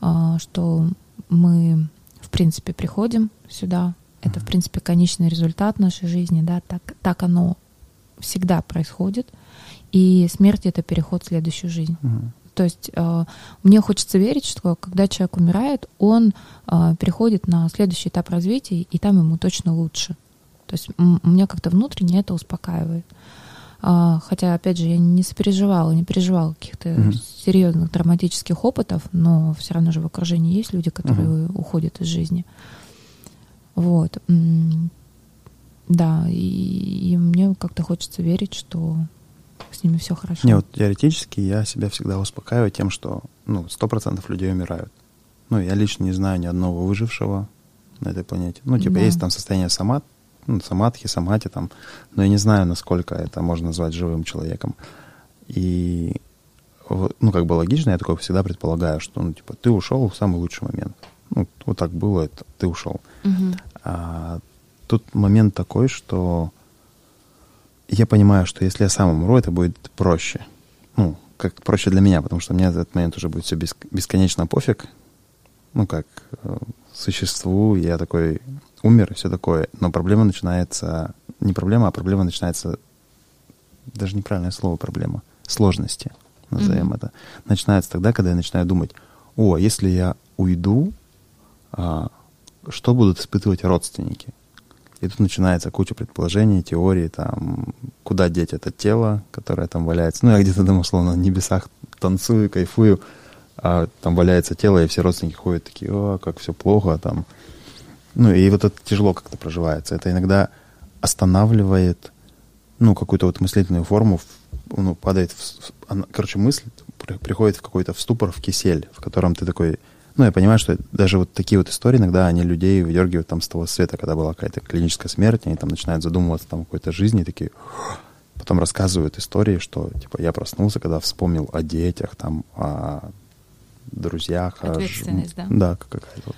э, что мы, в принципе, приходим сюда. Это, в принципе, конечный результат нашей жизни, да, так, так оно всегда происходит. И смерть это переход в следующую жизнь. Угу. То есть э, мне хочется верить, что когда человек умирает, он э, переходит на следующий этап развития, и там ему точно лучше. То есть меня как-то внутренне это успокаивает. А, хотя, опять же, я не сопереживала, не переживала каких-то mm серьезных драматических опытов, но все равно же в окружении есть люди, которые mm уходят из жизни. Вот. Да, и, и мне как-то хочется верить, что с ними все хорошо. Не, вот теоретически я себя всегда успокаиваю тем, что ну, сто процентов людей умирают. Ну, я лично не знаю ни одного выжившего на этой планете. Ну, типа, да. есть там состояние самат, ну, самадхи, самати там, но я не знаю, насколько это можно назвать живым человеком. И, ну, как бы логично, я такое всегда предполагаю, что, ну, типа, ты ушел в самый лучший момент. Ну, вот так было, это ты ушел. Угу. А, тут момент такой, что я понимаю, что если я сам умру, это будет проще. Ну, как проще для меня, потому что мне этот момент уже будет все бесконечно пофиг. Ну, как э, существу, я такой умер все такое. Но проблема начинается... Не проблема, а проблема начинается... Даже неправильное слово проблема. Сложности, назовем mm-hmm. это. Начинается тогда, когда я начинаю думать, о, если я уйду, а, что будут испытывать родственники? И тут начинается куча предположений, теорий, там, куда деть это тело, которое там валяется. Ну, я где-то там, условно, на небесах танцую, кайфую, а там валяется тело, и все родственники ходят такие, о, как все плохо, там. Ну, и вот это тяжело как-то проживается. Это иногда останавливает, ну, какую-то вот мыслительную форму, ну, падает, в, короче, мысль приходит в какой-то в ступор, в кисель, в котором ты такой, ну, я понимаю, что даже вот такие вот истории иногда они людей выдергивают там с того света, когда была какая-то клиническая смерть, они там начинают задумываться там о какой-то жизни, такие потом рассказывают истории, что типа я проснулся, когда вспомнил о детях, там, о друзьях. о Ответственность, да? Да, какая-то.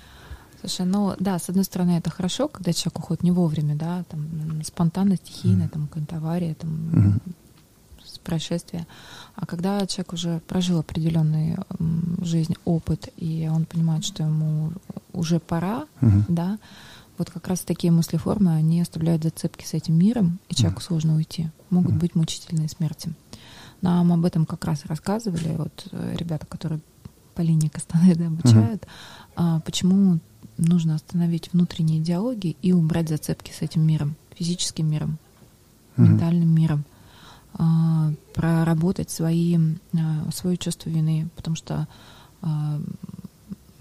Слушай, ну да, с одной стороны, это хорошо, когда человек уходит не вовремя, да, там спонтанно, стихийно, там какая-то авария, там Мгм. Происшествие. А когда человек уже прожил определенный жизнь, опыт, и он понимает, что ему уже пора, Мгм. да, вот как раз такие мысли-формы, они оставляют зацепки с этим миром, и человеку сложно уйти. Могут Мгм. быть мучительные смерти. Нам об этом как раз рассказывали вот э, ребята, которые по линии Кастанеды обучают, а, почему нужно остановить внутренние диалоги и убрать зацепки с этим миром, физическим миром, Мгм. ментальным миром, проработать свои, а, свое чувство вины, потому что а,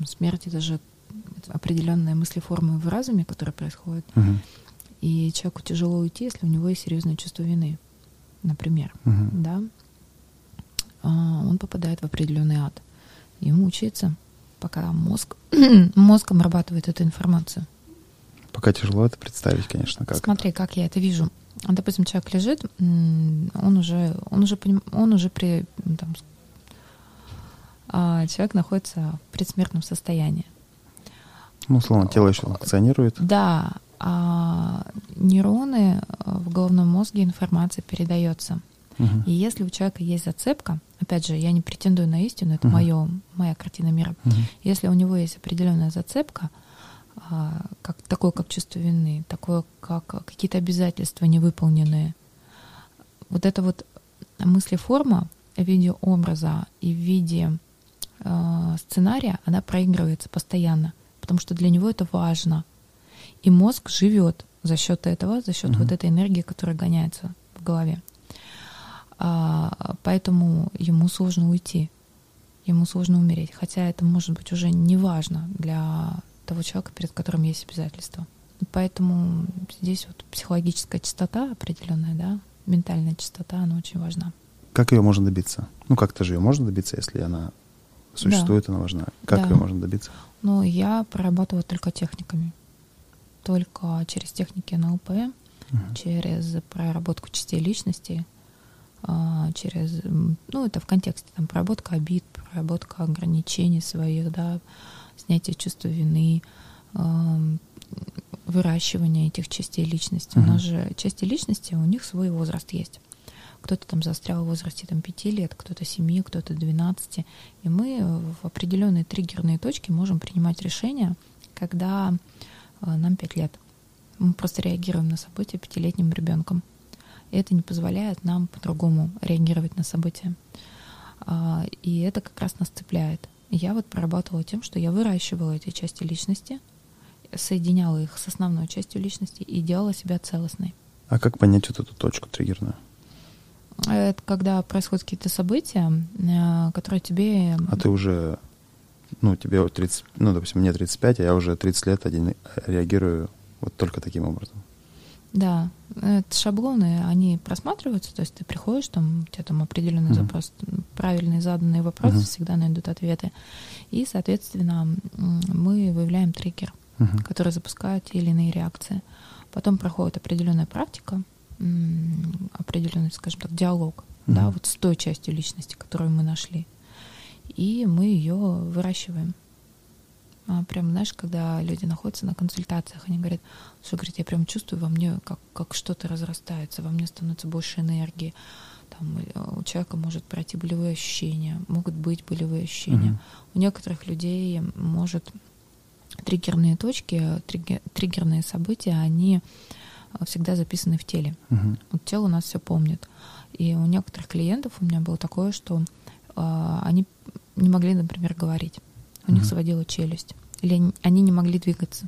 смерть это же определенные мыслеформы в разуме, которые происходят, Мгм. и человеку тяжело уйти, если у него есть серьезное чувство вины, например, Мгм. да, А, он попадает в определенный ад и мучается, пока мозг мозг обрабатывает эту информацию. Пока тяжело это представить, конечно, как. Смотри, как я это вижу. Допустим, человек лежит, он уже, он уже, он уже при, там, а, человек находится в предсмертном состоянии. Ну, условно, тело еще функционирует. Да, а нейроны а, в головном мозге информация передается. Мгм. И если у человека есть зацепка, опять же, я не претендую на истину, это Мгм. моё, моя картина мира. Мгм. Если у него есть определенная зацепка, а, как, такое как чувство вины, такое как какие-то обязательства невыполненные, вот эта вот мыслеформа в виде образа и в виде э, сценария, она проигрывается постоянно, потому что для него это важно. И мозг живет за счет этого, за счет Мгм. вот этой энергии, которая гоняется в голове. А, поэтому ему сложно уйти, ему сложно умереть. Хотя это может быть уже не важно для того человека, перед которым есть обязательства. Поэтому здесь вот психологическая чистота определенная, да, ментальная чистота, она очень важна. Как ее можно добиться? Ну, как-то же ее можно добиться, если она существует, она важна. Как Да. ее можно добиться? Но я прорабатываю только техниками. Только через техники НЛП, Мгм. через проработку частей личности, а, через, ну, это в контексте, там, проработка обид, проработка ограничений своих, да, снятие чувства вины, выращивание этих частей личности. У Мгм. нас же части личности, у них свой возраст есть. Кто-то там застрял в возрасте там, 5 лет, кто-то 7, кто-то 12. И мы в определенные триггерные точки можем принимать решения, когда э, нам 5 лет. Мы просто реагируем на события пятилетним ребенком. И это не позволяет нам по-другому реагировать на события. А, И это как раз нас цепляет. Я вот прорабатывала тем, что я выращивала эти части личности, соединяла их с основной частью личности и делала себя целостной. А как понять вот эту точку триггерную? Это когда происходят какие-то события, э, которые тебе... А ты уже, ну, тебе вот 30, ну, допустим, мне 35, а я уже 30 лет один реагирую вот только таким образом. Да, это шаблоны, они просматриваются, то есть ты приходишь, там, у тебя там определенный Мгм. запрос, правильные заданные вопросы Мгм. всегда найдут ответы. И, соответственно, мы выявляем триггер, Мгм. который запускает те или иные реакции. Потом проходит определенная практика, определенный, скажем так, диалог, да, Мгм. вот с той частью личности, которую мы нашли. И мы ее выращиваем. А, Прям, знаешь, когда люди находятся на консультациях, они говорят, что, говорит, я прям чувствую во мне, как, как что-то разрастается, во мне становится больше энергии. Там, э, у человека может пройти болевые ощущения, могут быть болевые ощущения. Мгм. У некоторых людей может триггерные точки, триггер- триггерные события, они э, всегда записаны в теле. Мгм. Вот тело у нас все помнит. И у некоторых клиентов у меня было такое, что э, они не могли, например, говорить. У них сводила челюсть. Или они- они не могли двигаться.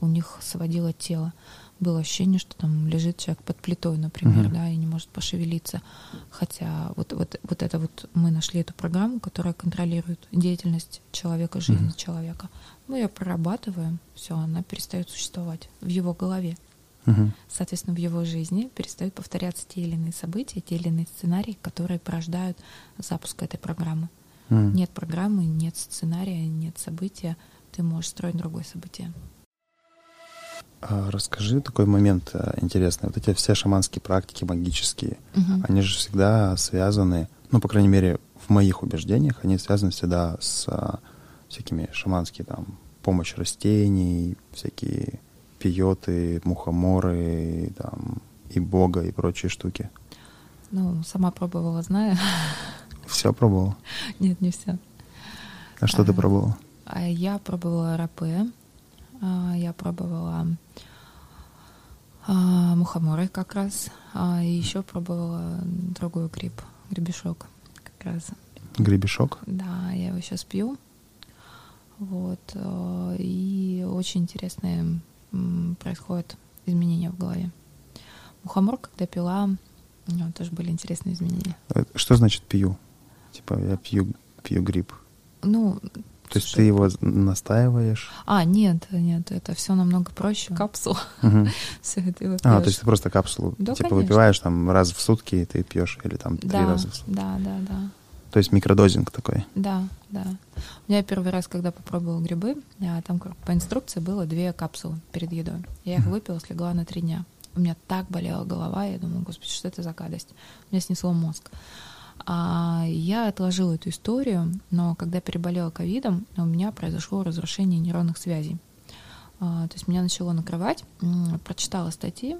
У них сводило тело. Было ощущение, что там лежит человек под плитой, например, Мгм. да, и не может пошевелиться. Хотя вот, вот, вот это вот мы нашли эту программу, которая контролирует деятельность человека, жизнь Мгм. человека. Мы ее прорабатываем, все, она перестает существовать в его голове. Мгм. Соответственно, в его жизни перестают повторяться те или иные события, те или иные сценарии, которые порождают запуск этой программы. Мгм. Нет программы, нет сценария, нет события, ты можешь строить другое событие. А расскажи такой момент э, интересный. Вот эти все шаманские практики магические, Мгм. они же всегда связаны, ну, по крайней мере, в моих убеждениях, они связаны всегда с а, всякими шаманскими, там, помощь растений, всякие пиоты, мухоморы, там, и бога, и прочие штуки. Ну, сама пробовала, знаю. Все пробовала? Нет, не все. А что а, ты пробовала? А я пробовала рапе, а, я пробовала а, мухоморы как раз, а еще пробовала другой гриб, гребешок как раз. Гребешок? Да, я его сейчас пью. Вот. Э, и очень интересные происходят изменения в голове. Мухомор, когда пила, у него тоже были интересные изменения. Э, что значит пью? Типа я пью, пью гриб. Ну, то есть ты его настаиваешь? А, нет, нет, это все намного проще. Капсула. все это его А, то есть ты просто капсулу да, типа конечно. выпиваешь там раз в сутки, и ты пьешь, или там три раза в сутки. Да, да, да. То есть микродозинг такой? Да, да. У меня первый раз, когда попробовала грибы, там по инструкции было две капсулы перед едой. Я их выпила, слегла на три дня. У меня так болела голова, я думала, господи, что это за гадость? У меня снесло мозг. А я отложила эту историю, но когда переболела ковидом, у меня произошло разрушение нейронных связей. А, то есть меня начало накрывать, прочитала статьи,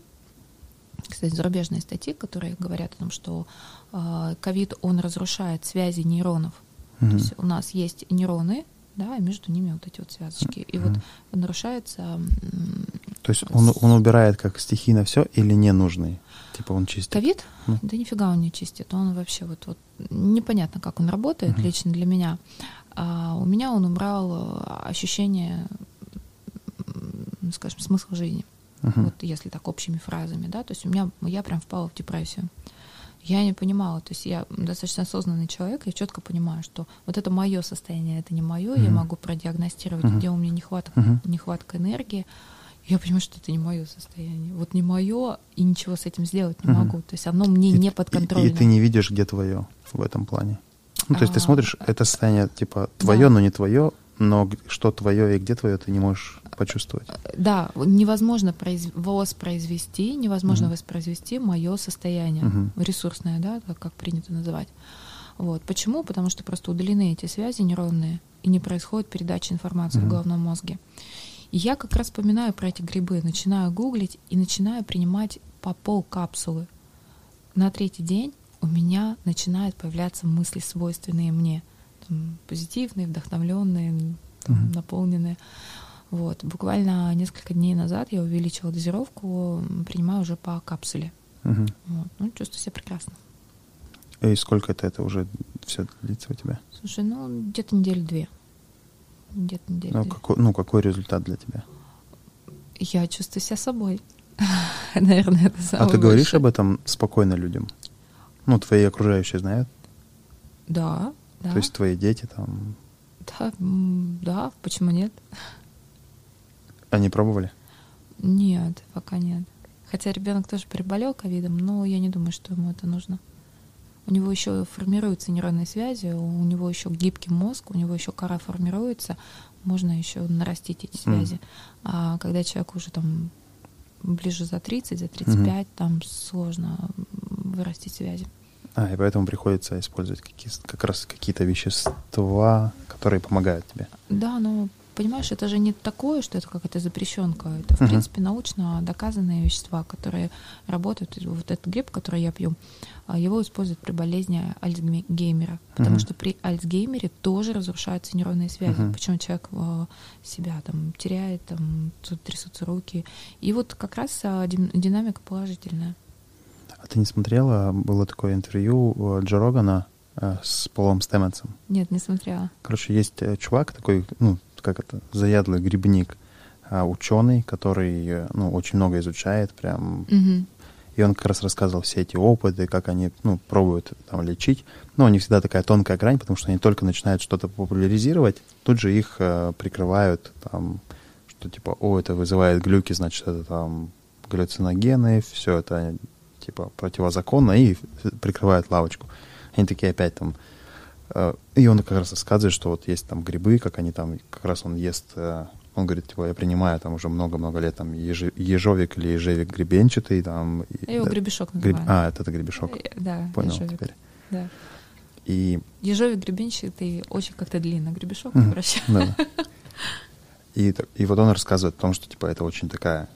кстати, зарубежные статьи, которые говорят о том, что а, ковид, он разрушает связи нейронов. Mm-hmm. То есть у нас есть нейроны, да, и между ними вот эти вот связочки. И mm-hmm. вот нарушается... То есть он, он убирает как стихийно все или ненужный? Типа он чистит? Ковид? Ну. Да нифига он не чистит. Он вообще вот, вот непонятно, как он работает mm-hmm. лично для меня. А у меня он убрал э, ощущение, скажем, смысла жизни. Uh-huh. Вот если так общими фразами, да, то есть у меня я прям впала в депрессию. Я не понимала, то есть я достаточно осознанный человек, я четко понимаю, что вот это мое состояние, это не мое, uh-huh. я могу продиагностировать, uh-huh. где у меня нехватка, uh-huh. нехватка энергии. Я понимаю, что это не мое состояние. Вот не мое, и ничего с этим сделать не могу. То есть оно мне и, не подконтрольно. И, и ты не видишь, где твое в этом плане. Ну, то есть а, ты смотришь, это состояние типа твое, да. но не твое, но что твое и где твое, ты не можешь почувствовать. Да, невозможно произ... воспроизвести, невозможно uh-huh. воспроизвести мое состояние uh-huh. ресурсное, да, как, как принято называть. Вот. Почему? Потому что просто удалены эти связи нейронные, и не происходит передача информации uh-huh. в головном мозге. И я как раз вспоминаю про эти грибы, начинаю гуглить и начинаю принимать по пол капсулы. На третий день у меня начинают появляться мысли, свойственные мне — там, позитивные, вдохновленные, там, uh-huh. наполненные. Вот. Буквально несколько дней назад я увеличила дозировку, принимаю уже по капсуле. Uh-huh. Вот. Ну, чувствую себя прекрасно. И сколько это, это уже все длится у тебя? Слушай, ну, где-то недели две. Где-то недели ну. Какой, ну, какой результат для тебя? Я чувствую себя собой. Наверное, это самое А ты говоришь об этом спокойно людям? Ну, твои окружающие знают? Да, да. То есть твои дети там... Да, да, почему нет? Они пробовали? Нет, пока нет. Хотя ребенок тоже переболел ковидом, но я не думаю, что ему это нужно. У него еще формируются нейронные связи, у него еще гибкий мозг, у него еще кора формируется, можно еще нарастить эти связи. Mm. А когда человек уже там ближе за 30, за 35, mm-hmm. там сложно вырастить связи. А, и поэтому приходится использовать какие, как раз какие-то вещества, которые помогают тебе. Да, но понимаешь, это же не такое, что это какая-то запрещенка. Это, в uh-huh. принципе, научно доказанные вещества, которые работают. Вот этот гриб, который я пью, а, его используют при болезни Альцгеймера. Потому uh-huh. что при Альцгеймере тоже разрушаются нейронные связи. Uh-huh. Почему человек а, себя там теряет, там трясутся руки. И вот как раз а, динамика положительная. А ты не смотрела? Было такое интервью Джо Рогана э, с Полом Стэмонсом. Нет, не смотрела. Короче, есть э, чувак такой, ну, как это, заядлый грибник, э, ученый, который, ну, очень много изучает, прям. Угу. И он как раз рассказывал все эти опыты, как они, ну, пробуют там лечить. Но у них всегда такая тонкая грань, потому что они только начинают что-то популяризировать, тут же их э, прикрывают там, что типа, о, это вызывает глюки, значит, это там галлюциногены, все это типа противозаконно и прикрывают лавочку. Они такие опять там... Э, и он как раз рассказывает, что вот есть там грибы, как они там, как раз он ест, э, он говорит, типа, я принимаю там уже много-много лет там ежи, ежовик или ежевик гребенчатый там. И, его да, гребешок называют. Гриб, а, это, это гребешок. Да, Понял ежовик. теперь. Да. И Ежовик гребенщик, ты очень как-то длинно гребешок вращаешь. Да. И, и вот он рассказывает о том, что типа это очень такая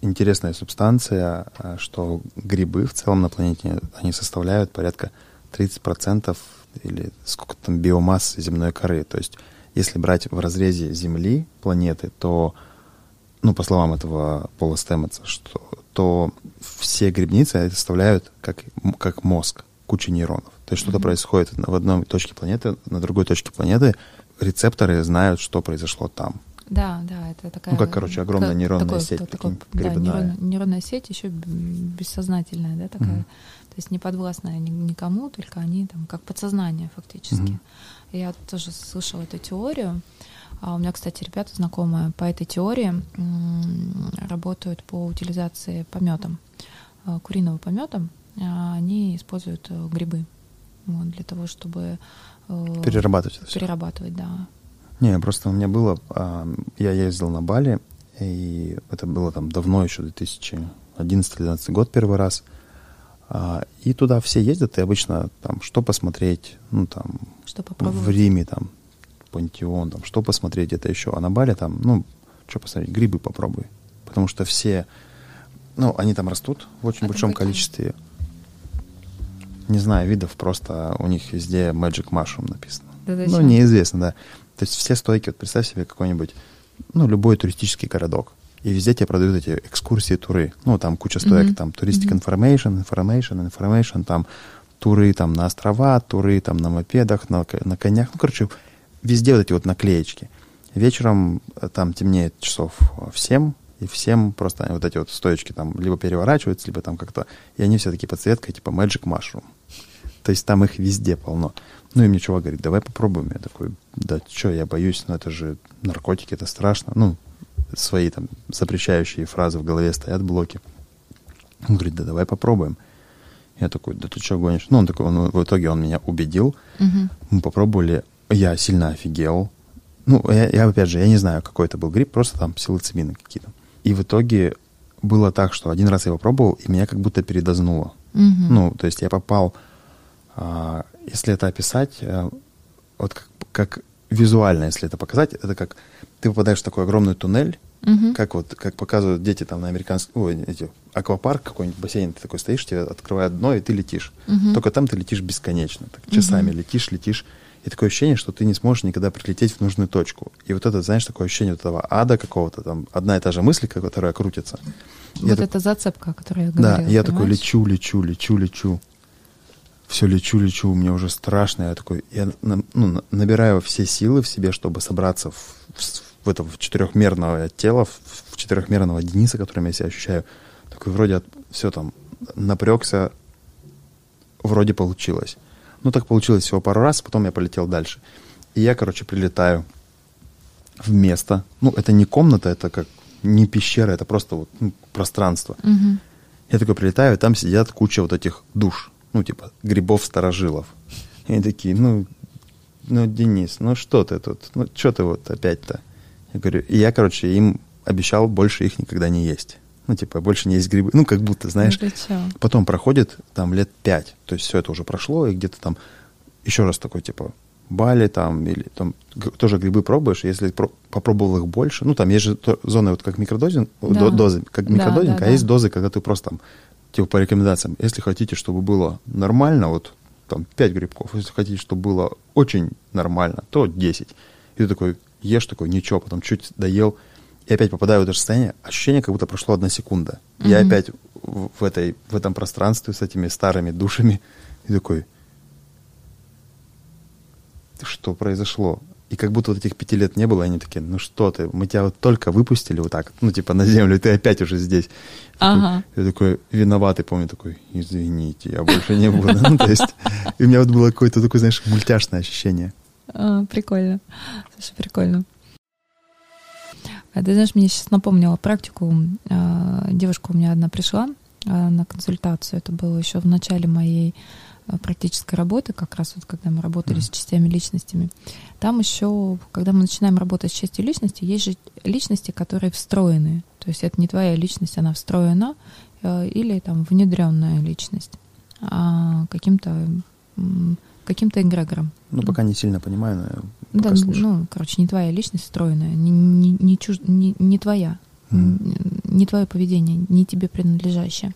интересная субстанция, что грибы в целом на планете, они составляют порядка 30% или сколько там биомассы земной коры. То есть если брать в разрезе Земли планеты, то, ну, по словам этого Пола Стэммонса, что, то все грибницы составляют как, как мозг, куча нейронов. То есть что-то Мгм. происходит в одной точке планеты, на другой точке планеты, рецепторы знают, что произошло там. Да, да, это такая... Ну, как, короче, огромная как- нейронная такой- сеть, такой- прикинь, да, грибная. нейронная, сеть еще бессознательная, да, такая. Мгм. То есть не подвластная ни- никому, только они там как подсознание фактически. Мгм. Я тоже слышала эту теорию. А у меня, кстати, ребята знакомые по этой теории работают по утилизации пометом, э, куриного помета. А Они используют э, грибы вот, для того, чтобы э, Перерабатывать это все. перерабатывать, да. Не, просто у меня было, а, я ездил на Бали, и это было там давно еще, 2011-2012 год первый раз. А, И туда все ездят, и обычно там что посмотреть, ну там Что в. Риме там пантеон, там что посмотреть где-то еще, а на Бали там, ну, что посмотреть, грибы попробуй. Потому что все, ну, они там растут в очень Это большом какие? количестве. Не знаю, видов, просто у них везде Magic Mushroom написано. Да ну, неизвестно, да. То есть все стойки, вот представь себе какой-нибудь, ну, любой туристический городок. И везде тебе продают эти экскурсии, туры. Ну, там куча стоек, Мгм. там туристик Мгм. information, information, information, там туры там на острова, туры там на мопедах, на, на конях. Ну, короче, везде вот эти вот наклеечки. Вечером э, там темнеет часов в 7, и всем просто вот эти вот стоечки там либо переворачиваются, либо там как-то... И они все такие подсветкой, типа Magic Mushroom. То есть там их везде полно. Ну и мне чувак говорит, давай попробуем. Я такой, да что, я боюсь, но это же наркотики, это страшно. Ну, свои там запрещающие фразы в голове стоят, блоки. Он говорит, да давай попробуем. Я такой, да ты что гонишь? Ну, он такой, он, в итоге он меня убедил. Мгм. Мы попробовали, я сильно офигел. Ну, я, я, опять же, я не знаю, какой это был гриб, просто там псилоцибины какие-то. И в итоге было так, что один раз я его пробовал, и меня как будто передознуло. Мгм. Ну, то есть я попал, а, если это описать, а, вот как, как визуально, если это показать, это как ты попадаешь в такой огромный туннель, Мгм. как вот, как показывают дети там на американском, ой, эти, аквапарк какой-нибудь, бассейн, ты такой стоишь, тебе открывают дно, и ты летишь. Мгм. Только там ты летишь бесконечно, так часами Мгм. летишь, летишь. И такое ощущение, что ты не сможешь никогда прилететь в нужную точку. И вот это, знаешь, такое ощущение вот этого ада какого-то, там, одна и та же мысль, которая крутится. Я Вот так- это зацепка, о которой я да, говорила. и я такой понимаешь? лечу, лечу, лечу, лечу. Все лечу, лечу, мне уже страшно. Я такой, я ну, на- набираю все силы в себе, чтобы собраться в, в, в это в четырехмерное тело, в, четырехмерного Дениса, которым я себя ощущаю. Такой вроде все там напрягся, вроде получилось. Ну, так получилось всего пару раз, потом я полетел дальше. И я, короче, прилетаю в место. Ну, это не комната, это как не пещера, это просто вот ну, пространство. Мгм. Я такой прилетаю, и там сидят куча вот этих душ, ну, типа, грибов-старожилов. И они такие, ну, ну, Денис, ну что ты тут? Ну, что ты вот опять-то? Я говорю, и я, короче, им обещал больше их никогда не есть. Ну, типа, больше не есть грибы. Ну, как будто, знаешь. Ну? Потом проходит там лет пять, то есть все это уже прошло, и где-то там еще раз такой, типа, Бали там, или там тоже грибы пробуешь, если про- попробовал их больше, ну, там есть же то- зоны вот как микродозинг, Да. до- дозы, как Да, микродозинг, да, а да. есть дозы, когда ты просто там, типа, по рекомендациям, если хотите, чтобы было нормально, вот там 5 грибков, если хотите, чтобы было очень нормально, то 10. И ты такой, ешь такой, ничего, потом чуть доел, и опять попадаю в это же состояние, ощущение, как будто прошло одна секунда. Я Мгм. опять в, в этой, в этом пространстве с этими старыми душами, и такой, что произошло? И как будто вот этих пяти лет не было, и они такие, ну что ты, мы тебя вот только выпустили вот так, ну типа на землю, и ты опять уже здесь. Ага. Я такой виноватый, помню, такой, извините, я больше не буду. Ну, то есть, и у меня вот было какое-то такое, знаешь, мультяшное ощущение. А, прикольно. Слушай, прикольно. А ты знаешь, мне сейчас напомнила практику. А, Девушка у меня одна пришла на консультацию. Это было еще в начале моей практической работы, как раз вот когда мы работали с частями личностями. Там еще, когда мы начинаем работать с частью личности, есть же личности, которые встроены. То есть это не твоя личность, она встроена, или там внедренная личность а, каким-то каким-то эгрегором. Ну, пока не сильно понимаю, но да, слушаю. ну, короче, не твоя личность встроенная, не, не, не, чуж... не, не твоя, mm. не твое поведение, не тебе принадлежащее.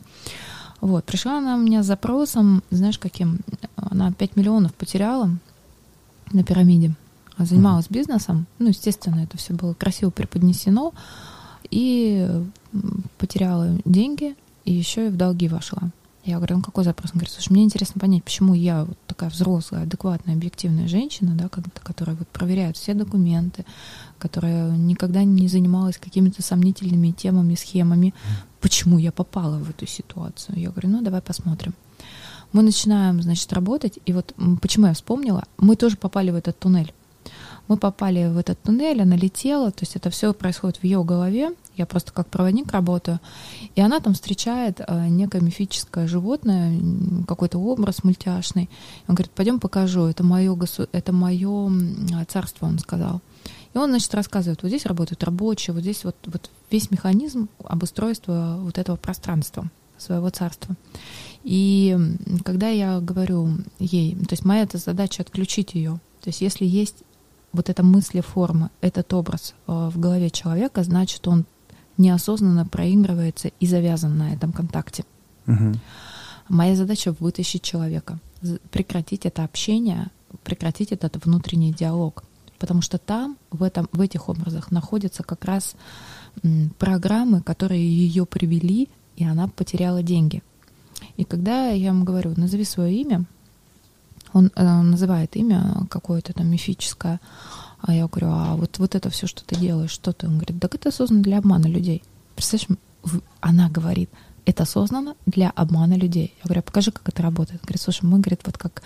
Вот, пришла она у меня с запросом, знаешь, каким? Она 5 миллионов потеряла на пирамиде, занималась mm. бизнесом. Ну, естественно, это все было красиво преподнесено. И потеряла деньги, и еще и в долги вошла. Я говорю, ну какой запрос? Он говорит, слушай, мне интересно понять, почему я вот такая взрослая, адекватная, объективная женщина, да, которая вот проверяет все документы, которая никогда не занималась какими-то сомнительными темами, схемами, почему я попала в эту ситуацию? Я говорю, ну давай посмотрим. Мы начинаем, значит, работать, и вот почему я вспомнила, мы тоже попали в этот туннель. Мы попали в этот туннель, она летела, то есть это все происходит в ее голове, я просто как проводник работаю, и она там встречает э, некое мифическое животное, какой-то образ мультяшный. Он говорит, пойдем покажу, это мое, госу... это мое царство, он сказал. И он, значит, рассказывает, вот здесь работают рабочие, вот здесь вот, вот весь механизм обустройства вот этого пространства, своего царства. И когда я говорю ей, то есть моя эта задача отключить ее. То есть если есть вот эта мыслеформа, этот образ э, в голове человека, значит, он неосознанно проигрывается и завязан на этом контакте. Угу. Моя задача вытащить человека, прекратить это общение, прекратить этот внутренний диалог. Потому что там, в, этом, в этих образах, находятся как раз программы, которые ее привели, и она потеряла деньги. И когда я ему говорю, назови свое имя, он э, называет имя какое-то там мифическое, а я говорю, а вот, вот это все, что ты делаешь, что ты? Он говорит, так это создано для обмана людей. Представляешь, она говорит, это создано для обмана людей. Я говорю, а покажи, как это работает. Он говорит, слушай, мы, говорит, вот как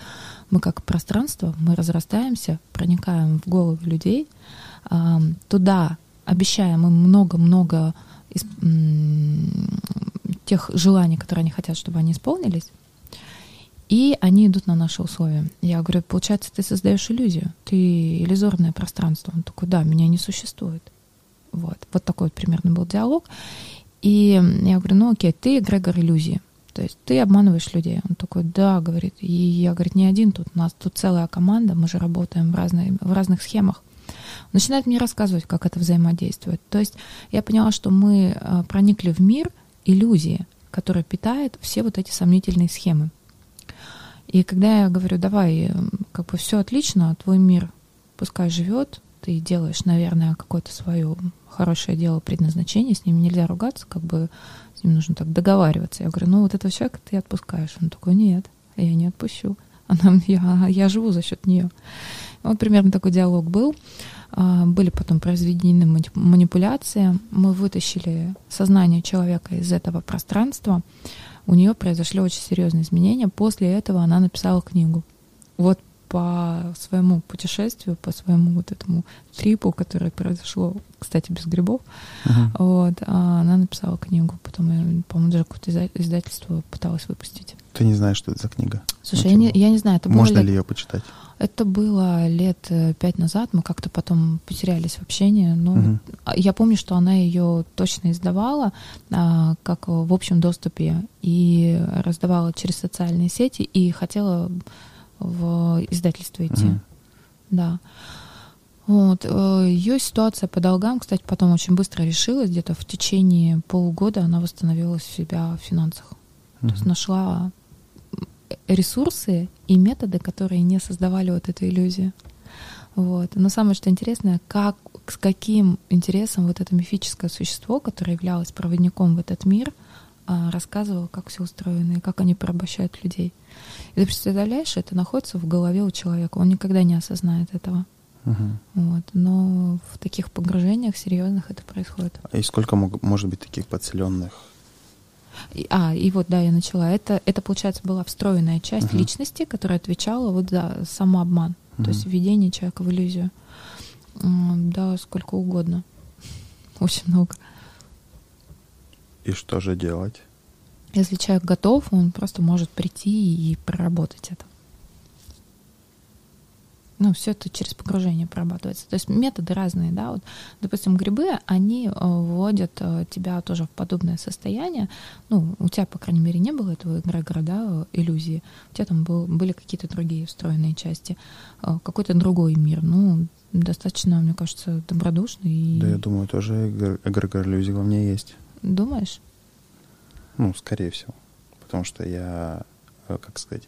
мы как пространство, мы разрастаемся, проникаем в головы людей, туда обещаем им много-много тех желаний, которые они хотят, чтобы они исполнились, и они идут на наши условия. Я говорю, получается, ты создаешь иллюзию, ты иллюзорное пространство. Он такой, да, меня не существует. Вот, вот такой вот примерно был диалог. И я говорю, ну окей, ты эгрегор иллюзии. То есть ты обманываешь людей. Он такой, да, говорит. И я, говорит, не один тут, у нас тут целая команда, мы же работаем в, разные, в разных схемах. Он начинает мне рассказывать, как это взаимодействует. То есть я поняла, что мы э, проникли в мир иллюзии, которая питает все вот эти сомнительные схемы. И когда я говорю, давай, как бы все отлично, твой мир пускай живет, ты делаешь, наверное, какое-то свое хорошее дело, предназначение, с ним нельзя ругаться, как бы с ним нужно так договариваться. Я говорю, ну вот этого человека ты отпускаешь. Он такой, нет, я не отпущу. Она, я, я живу за счет нее. Вот примерно такой диалог был. А, были потом произведены манипуляции. Мы вытащили сознание человека из этого пространства у нее произошли очень серьезные изменения. После этого она написала книгу. Вот по своему путешествию, по своему вот этому трипу, который произошло, кстати, без грибов, uh-huh. вот, а она написала книгу. Потом, я, по-моему, даже какое-то издательство пыталась выпустить. Ты не знаешь, что это за книга? Слушай, я не, я не знаю. Это Можно лет... ли ее почитать? Это было лет э, пять назад, мы как-то потом потерялись в общении. Но угу. я помню, что она ее точно издавала а, как в общем доступе и раздавала через социальные сети и хотела в издательство идти. Угу. Да. Вот. Э, ее ситуация по долгам, кстати, потом очень быстро решилась. Где-то в течение полугода она восстановила себя в финансах. Угу. То есть нашла ресурсы и методы, которые не создавали вот эту иллюзию. Вот. Но самое что интересное, как, с каким интересом вот это мифическое существо, которое являлось проводником в этот мир, а, рассказывало, как все устроено и как они порабощают людей. И ты представляешь, это находится в голове у человека, он никогда не осознает этого. Угу. Вот. Но в таких погружениях серьезных это происходит. А и сколько мог, может быть таких подселенных а, и вот, да, я начала. Это, это получается, была встроенная часть uh-huh. личности, которая отвечала вот за самообман, uh-huh. то есть введение человека в иллюзию. Да, сколько угодно. Очень много. И что же делать? Если человек готов, он просто может прийти и проработать это. ну, все это через погружение прорабатывается. То есть методы разные, да, вот, допустим, грибы, они э, вводят э, тебя тоже в подобное состояние, ну, у тебя, по крайней мере, не было этого эгрегора, да, иллюзии, у тебя там был, были какие-то другие встроенные части, э, какой-то другой мир, ну, достаточно, мне кажется, добродушный. И... Да, я думаю, тоже эгрегор иллюзий во мне есть. Думаешь? Ну, скорее всего. Потому что я, как сказать,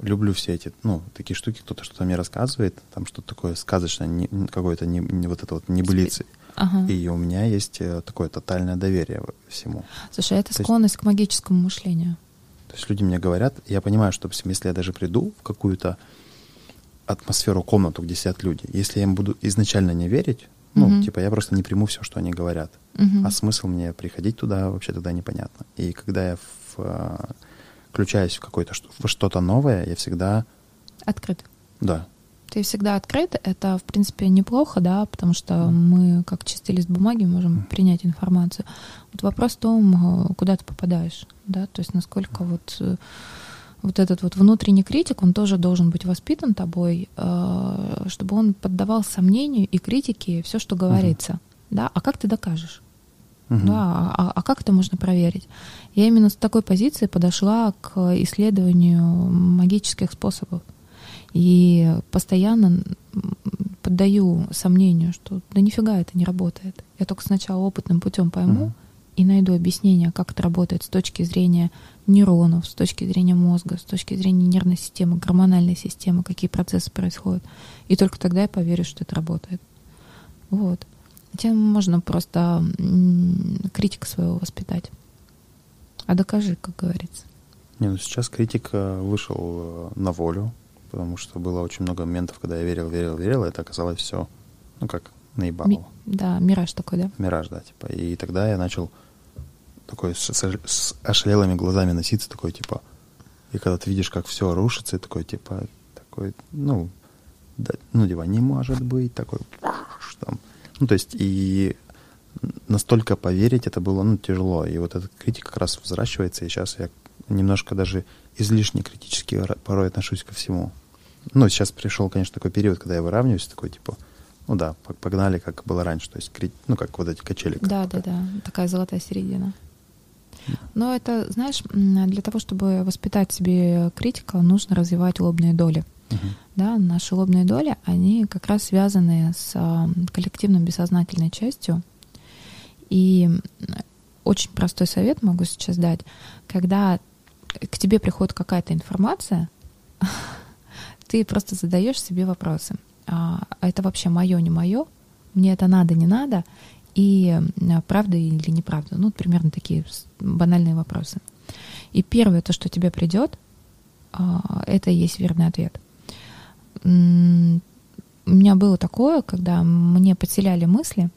люблю все эти, ну, такие штуки, кто-то что-то мне рассказывает, там что-то такое сказочное, не, какое-то не, не вот это вот небылицы. Ага. И у меня есть э, такое тотальное доверие всему. Слушай, а это то склонность есть, к магическому мышлению. То есть люди мне говорят, я понимаю, что если я даже приду в какую-то атмосферу, комнату, где сидят люди, если я им буду изначально не верить, ну, угу. типа, я просто не приму все, что они говорят. Угу. А смысл мне приходить туда вообще тогда непонятно. И когда я в э, включаясь в какое-то в что-то новое, я всегда открыт. Да. Ты всегда открыт, это в принципе неплохо, да, потому что mm. мы как чистый лист бумаги можем mm. принять информацию. Вот вопрос в том, э, куда ты попадаешь, да, то есть насколько вот э, вот этот вот внутренний критик, он тоже должен быть воспитан тобой, э, чтобы он поддавал сомнению и критике все, что говорится, mm да. А как ты докажешь? Угу. Да, а, а как это можно проверить? Я именно с такой позиции подошла к исследованию магических способов. И постоянно поддаю сомнению, что да нифига это не работает. Я только сначала опытным путем пойму угу. И найду объяснение, как это работает с точки зрения нейронов, с точки зрения мозга, с точки зрения нервной системы, гормональной системы, какие процессы происходят. И только тогда я поверю, что это работает. Вот. Тем можно просто критика своего воспитать. А докажи, как говорится. Не, ну сейчас критик э, вышел э, на волю, потому что было очень много моментов, когда я верил, верил, верил, и это оказалось все, ну как, наебало. Ми- да, мираж такой, да? Мираж, да, типа. И тогда я начал такой с, с, с ошалелыми глазами носиться, такой, типа, и когда ты видишь, как все рушится, и такой, типа, такой, ну, да, ну, типа, не может быть, такой, там, ну, то есть, и настолько поверить это было, ну, тяжело. И вот этот критик как раз взращивается, и сейчас я немножко даже излишне критически порой отношусь ко всему. Ну, сейчас пришел, конечно, такой период, когда я выравниваюсь, такой, типа, ну да, погнали, как было раньше, то есть, ну, как вот эти качели. Да, да, да, такая золотая середина. Но это, знаешь, для того, чтобы воспитать себе критика, нужно развивать лобные доли. Uh-huh. Да, наши лобные доли, они как раз связаны с коллективным бессознательной частью. И очень простой совет могу сейчас дать. Когда к тебе приходит какая-то информация, ты просто задаешь себе вопросы. А, а это вообще мое, не мое? Мне это надо, не надо? И правда или неправда? Ну, примерно такие банальные вопросы. И первое, то, что тебе придет, а, это и есть верный ответ у меня было такое, когда мне подселяли мысли,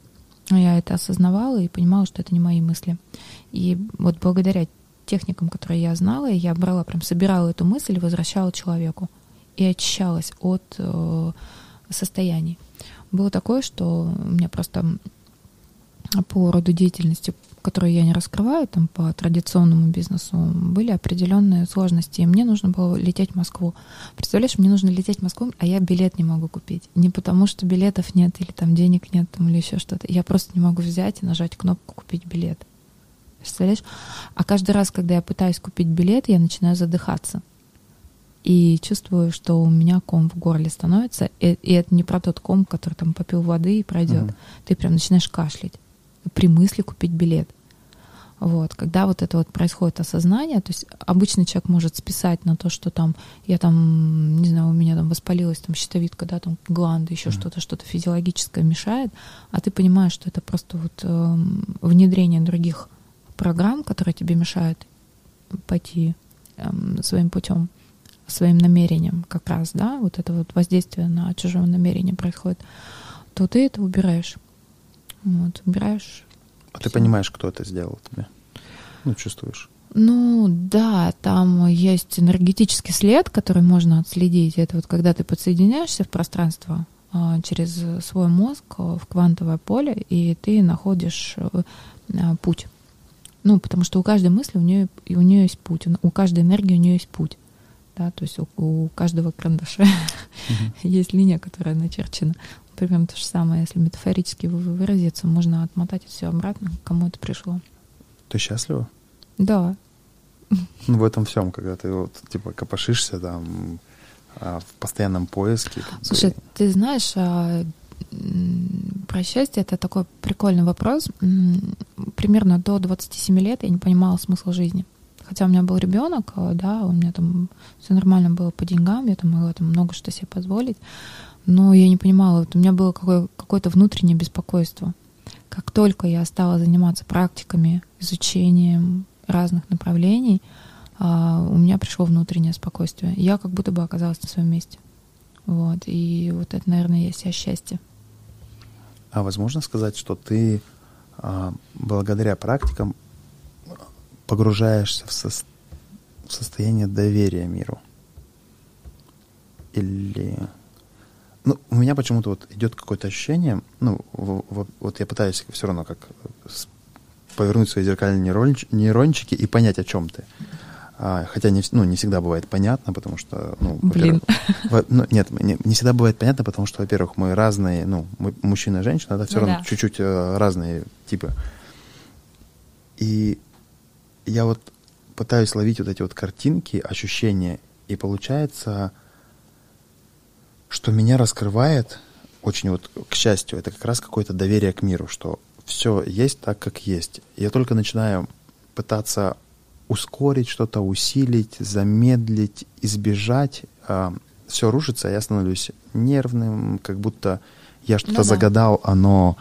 я это осознавала и понимала, что это не мои мысли. И вот благодаря техникам, которые я знала, я брала, прям собирала эту мысль и возвращала человеку. И очищалась от э, состояний. Было такое, что у меня просто по роду деятельности которые я не раскрываю там по традиционному бизнесу, были определенные сложности. И мне нужно было лететь в Москву. Представляешь, мне нужно лететь в Москву, а я билет не могу купить. Не потому, что билетов нет или там денег нет там, или еще что-то. Я просто не могу взять и нажать кнопку «Купить билет». Представляешь? А каждый раз, когда я пытаюсь купить билет, я начинаю задыхаться. И чувствую, что у меня ком в горле становится. И, и это не про тот ком, который там попил воды и пройдет. Mm-hmm. Ты прям начинаешь кашлять при мысли купить билет. Вот, когда вот это вот происходит осознание, то есть обычный человек может списать на то, что там я там, не знаю, у меня там воспалилась там щитовидка, да, там гланды, еще mm-hmm. что-то, что-то физиологическое мешает, а ты понимаешь, что это просто вот э, внедрение других программ, которые тебе мешают пойти э, своим путем, своим намерением как раз, да, вот это вот воздействие на чужое намерение происходит, то ты это убираешь. Вот, убираешь а ты понимаешь, кто это сделал тебе? Ну, чувствуешь? Ну, да, там есть энергетический след, который можно отследить. Это вот когда ты подсоединяешься в пространство а, через свой мозг а, в квантовое поле, и ты находишь а, путь. Ну, потому что у каждой мысли у нее, у нее есть путь, у каждой энергии у нее есть путь. Да, то есть у, у каждого карандаша есть линия, которая начерчена. Примерно то же самое, если метафорически выразиться, можно отмотать все обратно, кому это пришло. Ты счастлива? Да. Ну, в этом всем, когда ты вот, типа, копошишься там а, в постоянном поиске. Слушай, ты знаешь, а, про счастье это такой прикольный вопрос. Примерно до 27 лет я не понимала смысл жизни. Хотя у меня был ребенок, а, да, у меня там все нормально было по деньгам, я там могла там много что себе позволить, но я не понимала, вот у меня было какое- какое-то внутреннее беспокойство. Как только я стала заниматься практиками, изучением разных направлений, а, у меня пришло внутреннее спокойствие. Я как будто бы оказалась на своем месте. Вот. И вот это, наверное, есть вся счастье. А возможно сказать, что ты а, благодаря практикам погружаешься в, со в состояние доверия миру? Или... Ну, у меня почему-то вот идет какое-то ощущение, ну, в, в, вот я пытаюсь все равно как повернуть свои зеркальные нейронч, нейрончики и понять, о чем ты. А, хотя не, ну, не всегда бывает понятно, потому что, ну, Блин. Во, ну, нет, не, не всегда бывает понятно, потому что, во-первых, мы разные, ну, мы, мужчина и женщина, это все ну, равно да. чуть-чуть э, разные типы. И я вот пытаюсь ловить вот эти вот картинки, ощущения, и получается, что меня раскрывает очень вот, к счастью, это как раз какое-то доверие к миру, что все есть так, как есть. Я только начинаю пытаться ускорить что-то, усилить, замедлить, избежать, а, все рушится, а я становлюсь нервным, как будто я что-то ну, да. загадал, оно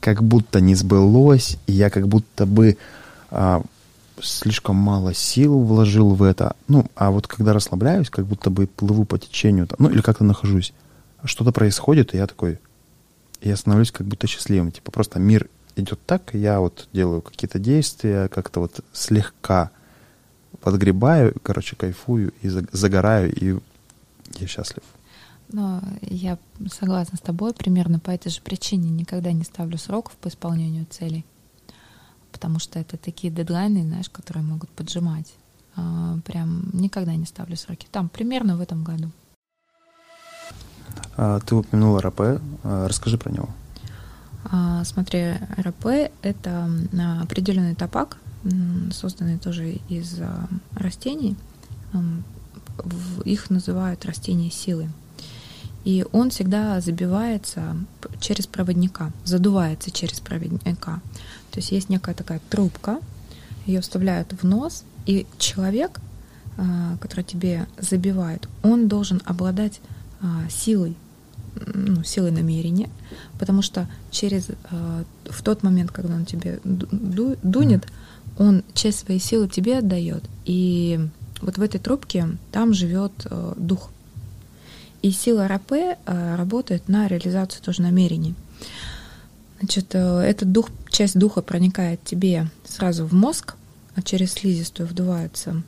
как будто не сбылось, и я как будто бы э, слишком мало сил вложил в это. Ну, а вот когда расслабляюсь, как будто бы плыву по течению, ну или как-то нахожусь, что-то происходит, и я такой, я становлюсь как будто счастливым. Типа просто мир идет так, я вот делаю какие-то действия, как-то вот слегка подгребаю, короче, кайфую и загораю, и я счастлив. Но я согласна с тобой, примерно по этой же причине никогда не ставлю сроков по исполнению целей, потому что это такие дедлайны, знаешь, которые могут поджимать. А, прям никогда не ставлю сроки. Там примерно в этом году. А, ты упомянула РП. А, расскажи про него. Смотри, РП — это определенный топак, созданный тоже из растений. Их называют растения силы. И он всегда забивается через проводника, задувается через проводника. То есть есть некая такая трубка, ее вставляют в нос, и человек, который тебе забивает, он должен обладать силой, ну, силой намерения, потому что через э, в тот момент, когда он тебе ду, дунет, он часть своей силы тебе отдает, и вот в этой трубке там живет дух. И сила РП работает на реализацию тоже намерений. Значит, э, этот дух, часть духа проникает тебе сразу в мозг, а через слизистую вдувается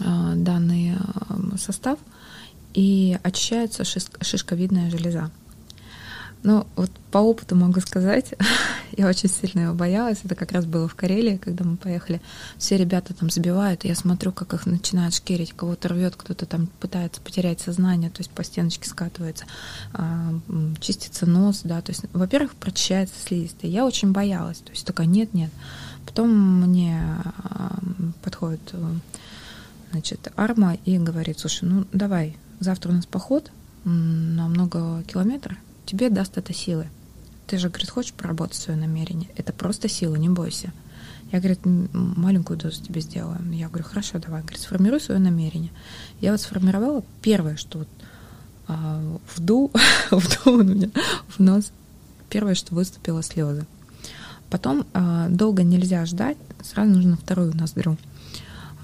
э, данный э, состав – и очищается шишковидная железа. Ну, вот по опыту могу сказать, я очень сильно его боялась. Это как раз было в Карелии, когда мы поехали. Все ребята там забивают, и я смотрю, как их начинают шкерить, кого-то рвет, кто-то там пытается потерять сознание, то есть по стеночке скатывается, а, чистится нос, да. То есть, во-первых, прочищается слизистая. Я очень боялась, то есть только нет-нет. Потом мне подходит значит, Арма и говорит, слушай, ну давай, завтра у нас поход на много километров, тебе даст это силы. Ты же, говорит, хочешь проработать свое намерение? Это просто сила, не бойся. Я, говорит, маленькую дозу тебе сделаю. Я говорю, хорошо, давай. Говорит, сформируй свое намерение. Я вот сформировала первое, что вот а, вду, вду у меня в нос. Первое, что выступило слезы. Потом а, долго нельзя ждать, сразу нужно вторую ноздрю.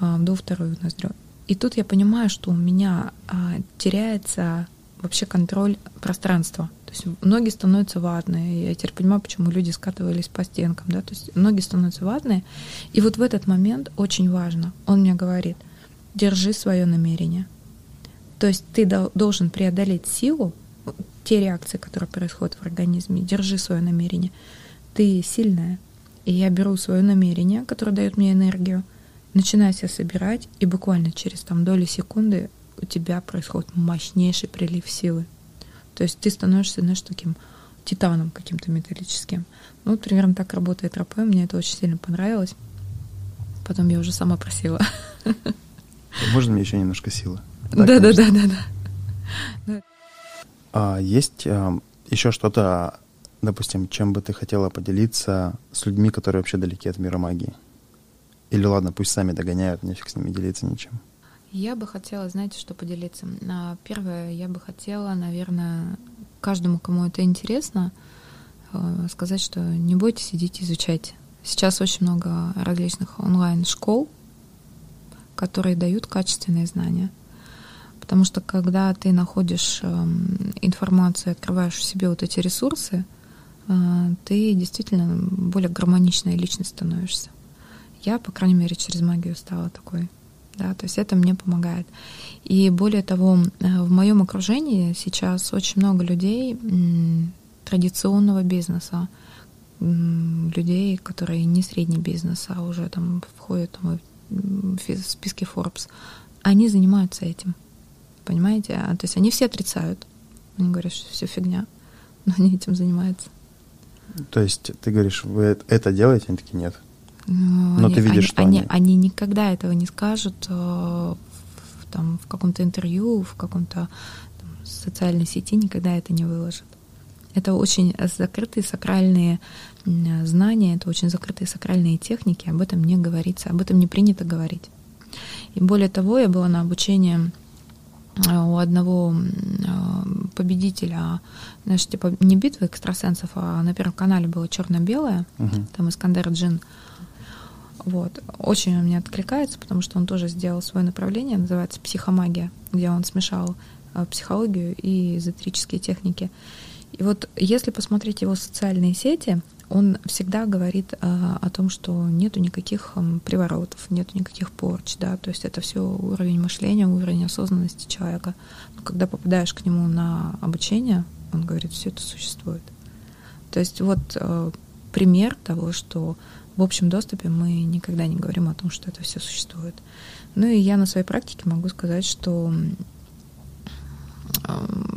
А, вду вторую ноздрю. И тут я понимаю, что у меня а, теряется вообще контроль пространства. То есть ноги становятся ватные. Я теперь понимаю, почему люди скатывались по стенкам. Да? То есть ноги становятся ватные. И вот в этот момент очень важно, он мне говорит, держи свое намерение. То есть ты должен преодолеть силу, те реакции, которые происходят в организме, держи свое намерение. Ты сильная, и я беру свое намерение, которое дает мне энергию, начинай себя собирать, и буквально через там доли секунды у тебя происходит мощнейший прилив силы. То есть ты становишься, знаешь, таким титаном каким-то металлическим. Ну, вот примерно так работает РП, мне это очень сильно понравилось. Потом я уже сама просила. Можно мне еще немножко силы? Да, да, да, да, да. А есть а, еще что-то, допустим, чем бы ты хотела поделиться с людьми, которые вообще далеки от мира магии? Или ладно, пусть сами догоняют, нефиг с ними делиться ничем. Я бы хотела, знаете, что поделиться. А, первое, я бы хотела, наверное, каждому, кому это интересно, а, сказать, что не бойтесь, идите изучать. Сейчас очень много различных онлайн-школ, которые дают качественные знания. Потому что когда ты находишь эм, информацию, открываешь в себе вот эти ресурсы, э, ты действительно более гармоничная личность становишься. Я, по крайней мере, через магию стала такой. Да, то есть это мне помогает. И более того, э, в моем окружении сейчас очень много людей традиционного бизнеса, людей, которые не средний бизнес, а уже там входят в списки Forbes, они занимаются этим. Понимаете? А, то есть они все отрицают. Они говорят, что все фигня, но они этим занимаются. То есть ты говоришь, вы это делаете? Они такие, нет. Ну, но они, ты видишь, они, что они, они... они никогда этого не скажут э, в, там, в каком-то интервью, в каком-то социальной сети, никогда это не выложат. Это очень закрытые сакральные знания, это очень закрытые сакральные техники, об этом не говорится, об этом не принято говорить. И более того, я была на обучении э, у одного э, победителя, знаешь, типа не битвы экстрасенсов, а на Первом канале было черно-белое, uh-huh. там Искандер Джин. Вот. Очень он мне откликается, потому что он тоже сделал свое направление, называется психомагия, где он смешал э, психологию и эзотерические техники. И вот если посмотреть его социальные сети, он всегда говорит а, о том, что нету никаких а, приворотов, нету никаких порч, да, то есть это все уровень мышления, уровень осознанности человека. Но когда попадаешь к нему на обучение, он говорит, все это существует. То есть вот а, пример того, что в общем доступе мы никогда не говорим о том, что это все существует. Ну и я на своей практике могу сказать, что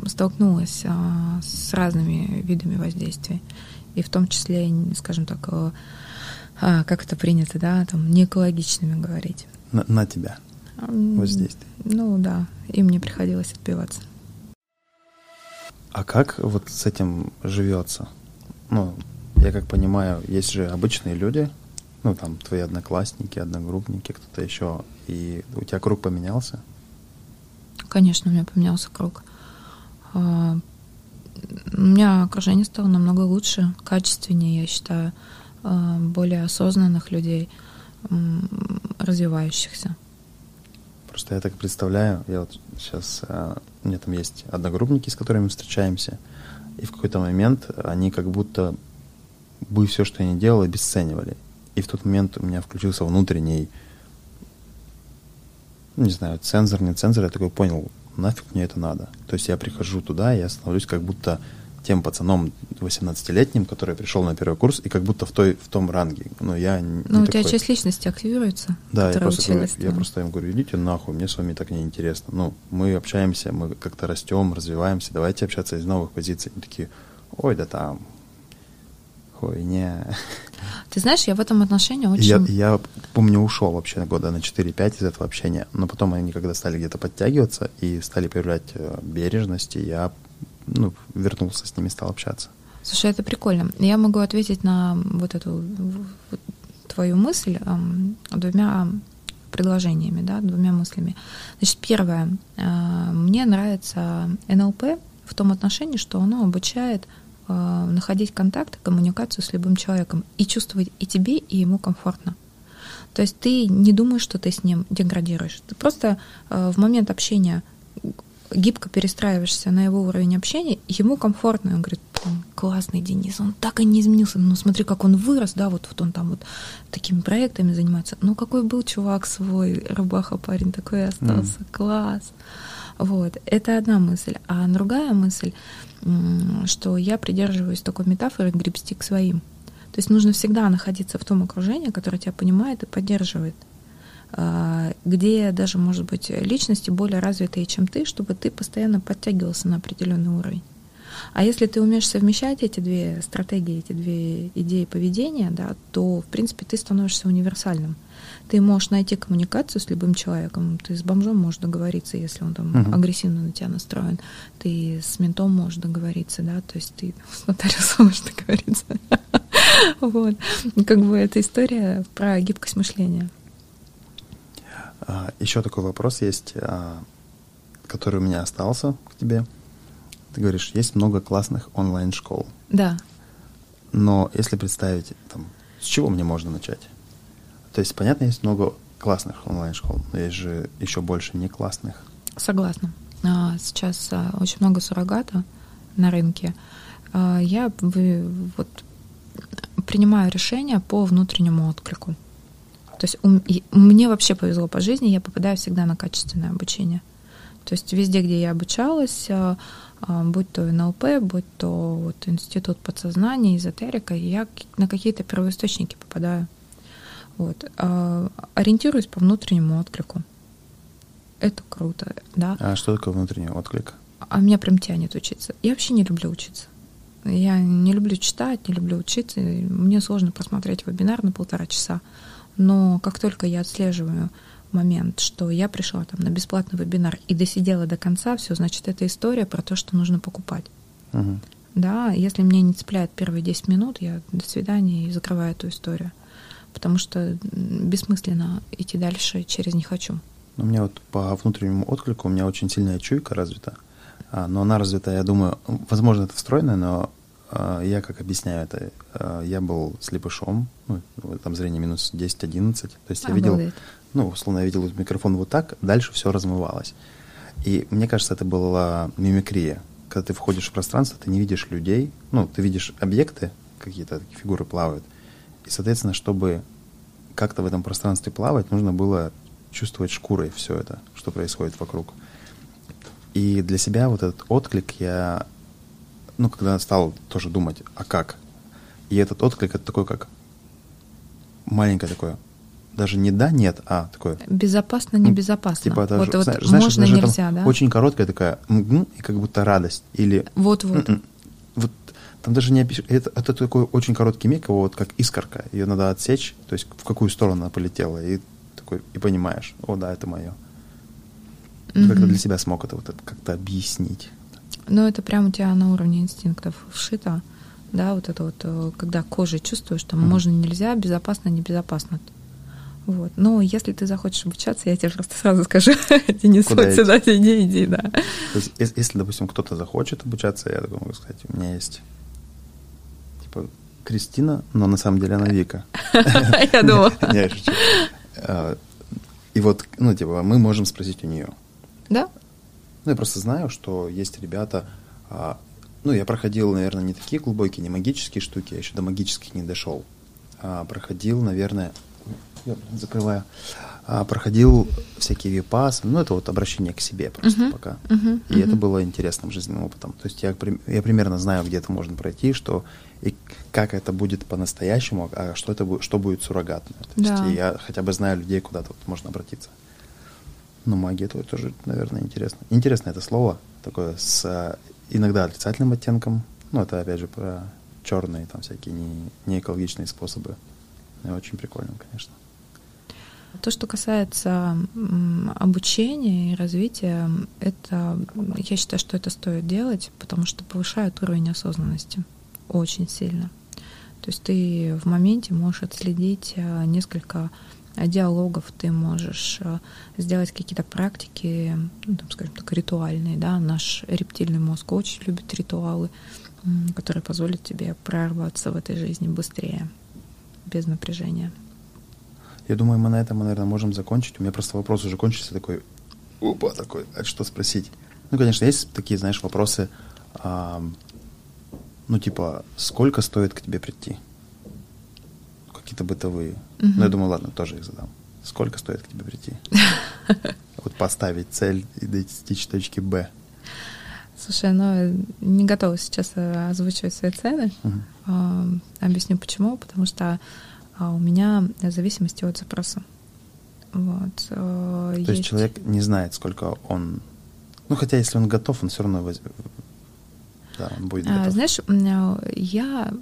столкнулась а, с разными видами воздействий, и в том числе, скажем так, а, а, как это принято, да, там, не экологичными говорить. На, на тебя воздействие. Ну да, им не приходилось отбиваться. А как вот с этим живется? Ну, я как понимаю, есть же обычные люди, ну там твои одноклассники, одногруппники, кто-то еще, и у тебя круг поменялся? Конечно, у меня поменялся круг. А, у меня окружение стало намного лучше, качественнее, я считаю, а, более осознанных людей, развивающихся. Просто я так представляю, я вот сейчас, а, у меня там есть одногруппники, с которыми мы встречаемся, и в какой-то момент они как будто бы все, что я не делал, обесценивали. И в тот момент у меня включился внутренний не знаю, цензор, не цензор, я такой понял, нафиг мне это надо. То есть я прихожу туда, я становлюсь как будто тем пацаном 18-летним, который пришел на первый курс, и как будто в, той, в том ранге. Но я не Ну, у такой... тебя часть личности активируется, Да, я просто, говорю, я просто им говорю, идите нахуй, мне с вами так не интересно. Ну, мы общаемся, мы как-то растем, развиваемся, давайте общаться из новых позиций. Они такие, ой, да там, хуйня. Ты знаешь, я в этом отношении очень... Я, я помню, ушел вообще года на 4-5 из этого общения, но потом они когда стали где-то подтягиваться и стали проявлять э, бережность, и я ну, вернулся с ними, стал общаться. Слушай, это прикольно. Я могу ответить на вот эту вот твою мысль эм, двумя предложениями, да, двумя мыслями. Значит, первое. Э, мне нравится НЛП в том отношении, что оно обучает находить контакт, коммуникацию с любым человеком и чувствовать и тебе, и ему комфортно. То есть ты не думаешь, что ты с ним деградируешь. Ты просто э, в момент общения гибко перестраиваешься на его уровень общения, ему комфортно. Он говорит, классный Денис, он так и не изменился. Ну смотри, как он вырос, да, вот, вот он там вот такими проектами занимается. Ну какой был чувак свой, рубаха парень, такой и остался. Mm. Класс. Вот, это одна мысль. А другая мысль, что я придерживаюсь такой метафоры «гребсти к своим». То есть нужно всегда находиться в том окружении, которое тебя понимает и поддерживает. а, где даже, может быть, личности более развитые, чем ты, чтобы ты постоянно подтягивался на определенный уровень. А если ты умеешь совмещать эти две стратегии, эти две идеи поведения, да, то, в принципе, ты становишься универсальным. Ты можешь найти коммуникацию с любым человеком. Ты с бомжом можешь договориться, если он там uh-huh. агрессивно на тебя настроен. Ты с ментом можешь договориться, да, то есть ты с нотариусом можешь договориться. Вот. Как бы эта история про гибкость мышления. А, Еще такой вопрос есть, а, который у меня остался к тебе. Ты говоришь, есть много классных онлайн-школ. Да. Но если представить, там, с чего мне можно начать? То есть, понятно, есть много классных онлайн-школ, но есть же еще больше не классных. Согласна. А, сейчас очень много суррогата на рынке. Я вот принимаю решения по внутреннему отклику. То есть мне вообще повезло по жизни, я попадаю всегда на качественное обучение. То есть везде, где я обучалась, а, а, будь то НЛП, будь то вот институт подсознания, эзотерика, я на какие-то первоисточники попадаю. Вот. А, ориентируюсь по внутреннему отклику. Это круто, да. А что такое внутренний отклик? А меня прям тянет учиться. Я вообще не люблю учиться. Я не люблю читать, не люблю учиться. Мне сложно просмотреть вебинар на полтора часа. Но как только я отслеживаю момент, что я пришла там на бесплатный вебинар и досидела до конца, все, значит, это история про то, что нужно покупать. Угу. Да, если мне не цепляет первые 10 минут, я до свидания и закрываю эту историю. Потому что бессмысленно идти дальше через не хочу. У меня вот по внутреннему отклику у меня очень сильная чуйка развита. А, но она развита, я думаю, возможно, это встроено, но а, я как объясняю это, а, я был слепышом, ну, там зрение минус 10-11, то есть я видел, ну, условно, я видел микрофон вот так, дальше все размывалось. И мне кажется, это была мимикрия. Когда ты входишь в пространство, ты не видишь людей, ну, ты видишь объекты, какие-то фигуры плавают. И, соответственно, чтобы как-то в этом пространстве плавать, нужно было чувствовать шкурой все это, что происходит вокруг. И для себя вот этот отклик я, ну, когда стал тоже думать, а как? И этот отклик, это такой, как маленькое такое, даже не да, нет, а такое. Безопасно, небезопасно. Типа это вот, же, вот знаешь, можно, даже нельзя, да? Очень короткая такая, и как будто радость. Или Вот-вот. Там даже не опишешь. Это, это такой очень короткий миг, его вот как искорка. Ее надо отсечь, то есть в какую сторону она полетела. И такой, и понимаешь, о да, это мое. Mm-hmm. Как-то для себя смог это вот это как-то объяснить. Ну, это прямо у тебя на уровне инстинктов вшито, да, вот это вот, э, когда кожей чувствуешь, что mm-hmm. можно, нельзя, безопасно, небезопасно. Вот. Но если ты захочешь обучаться, я тебе просто сразу скажу, Денис, Куда вот сюда иди, иди, да. То есть, если, допустим, кто-то захочет обучаться, я могу сказать, у меня есть Кристина, но на самом деле она Вика. Я думала. Шучу. А, И вот, ну, типа, мы можем спросить у нее. Да? Ну, я просто знаю, что есть ребята, а, ну, я проходил, наверное, не такие глубокие, не магические штуки, я еще до магических не дошел. А проходил, наверное, я закрываю, а, проходил всякие випасы, ну, это вот обращение к себе просто пока. И это было интересным жизненным опытом. То есть я, я примерно знаю, где это можно пройти, что и как это будет по-настоящему, а что это будет, что будет суррогатно. То Да. я хотя бы знаю людей, куда тут можно обратиться. Но магия это тоже, наверное, интересно. Интересно это слово, такое с а, иногда отрицательным оттенком. Ну, это опять же про черные там всякие не, не экологичные способы. И очень прикольно, конечно. То, что касается обучения и развития, это, я считаю, что это стоит делать, потому что повышает уровень осознанности очень сильно. То есть ты в моменте можешь отследить а, несколько диалогов, ты можешь а, сделать какие-то практики, ну, там, скажем так, ритуальные, да, наш рептильный мозг очень любит ритуалы, которые позволят тебе прорваться в этой жизни быстрее, без напряжения. Я думаю, мы на этом, наверное, можем закончить. У меня просто вопрос уже кончился такой, опа, такой, а что спросить? Ну, конечно, есть такие, знаешь, вопросы, ну, типа, сколько стоит к тебе прийти? Какие-то бытовые. Мгм. Ну, я думаю, ладно, тоже их задам. Сколько стоит к тебе прийти? Вот поставить цель и достичь точки Б. Слушай, ну не готова сейчас э, озвучивать свои цены. Мгм. А, Объясню почему. Потому что а, у меня зависимости от запроса. Вот. То есть, есть человек не знает, сколько он... Ну, хотя если он готов, он все равно воз... да, он будет а, готов. А, знаешь, я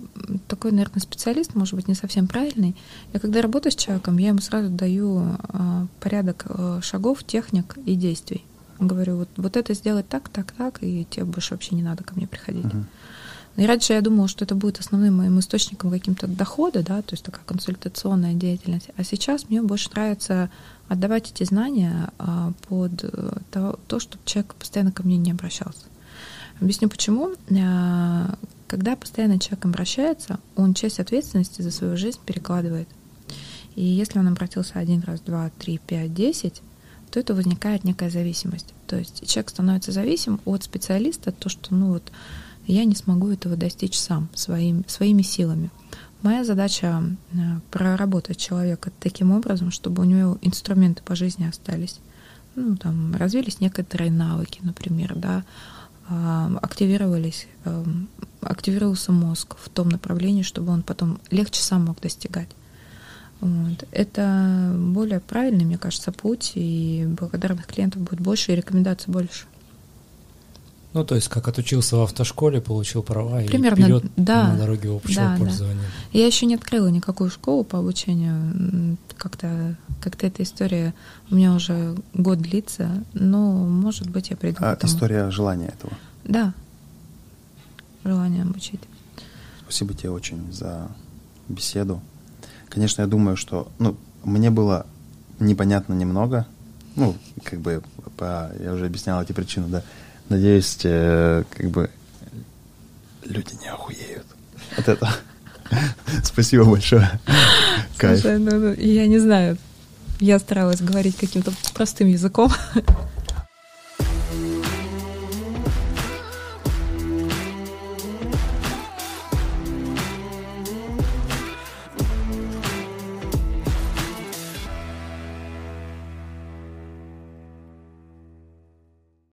такой, наверное, специалист, может быть, не совсем правильный. Я когда работаю с человеком, я ему сразу даю а, порядок а, шагов, техник и действий. Говорю, вот, вот это сделать так, так, так, и тебе больше вообще не надо ко мне приходить. Uh-huh. И раньше я думала, что это будет основным моим источником каким-то дохода, да, то есть такая консультационная деятельность. А сейчас мне больше нравится отдавать эти знания а, под э, то, чтобы человек постоянно ко мне не обращался. Объясню почему. А, когда постоянно человек обращается, он часть ответственности за свою жизнь перекладывает. И если он обратился один раз, два, три, пять, десять, то это возникает некая зависимость. То есть человек становится зависим от специалиста, то, что, ну вот, я не смогу этого достичь сам, своим, своими силами. Моя задача э, проработать человека таким образом, чтобы у него инструменты по жизни остались. Ну, там, развились некоторые навыки, например, да, активировались, активировался мозг в том направлении, чтобы он потом легче сам мог достигать. Вот. Это более правильный, мне кажется, путь, и благодарных клиентов будет больше, и рекомендаций больше. Ну, то есть, как отучился в автошколе, получил права Примерно, и вперед да, на дороге общего да, пользования. Да. Я еще не открыла никакую школу по обучению. Как-то как эта история у меня уже год длится, но, может быть, я приду а к этому. история желания этого? Да. Желание обучить. Спасибо тебе очень за беседу. Конечно, я думаю, что... Ну, мне было непонятно немного. Ну, как бы, по, я уже объяснял эти причины, да Надеюсь, э, как бы люди не охуеют от этого. Спасибо большое. Слушай, ну, ну, я не знаю. Я старалась говорить каким-то простым языком.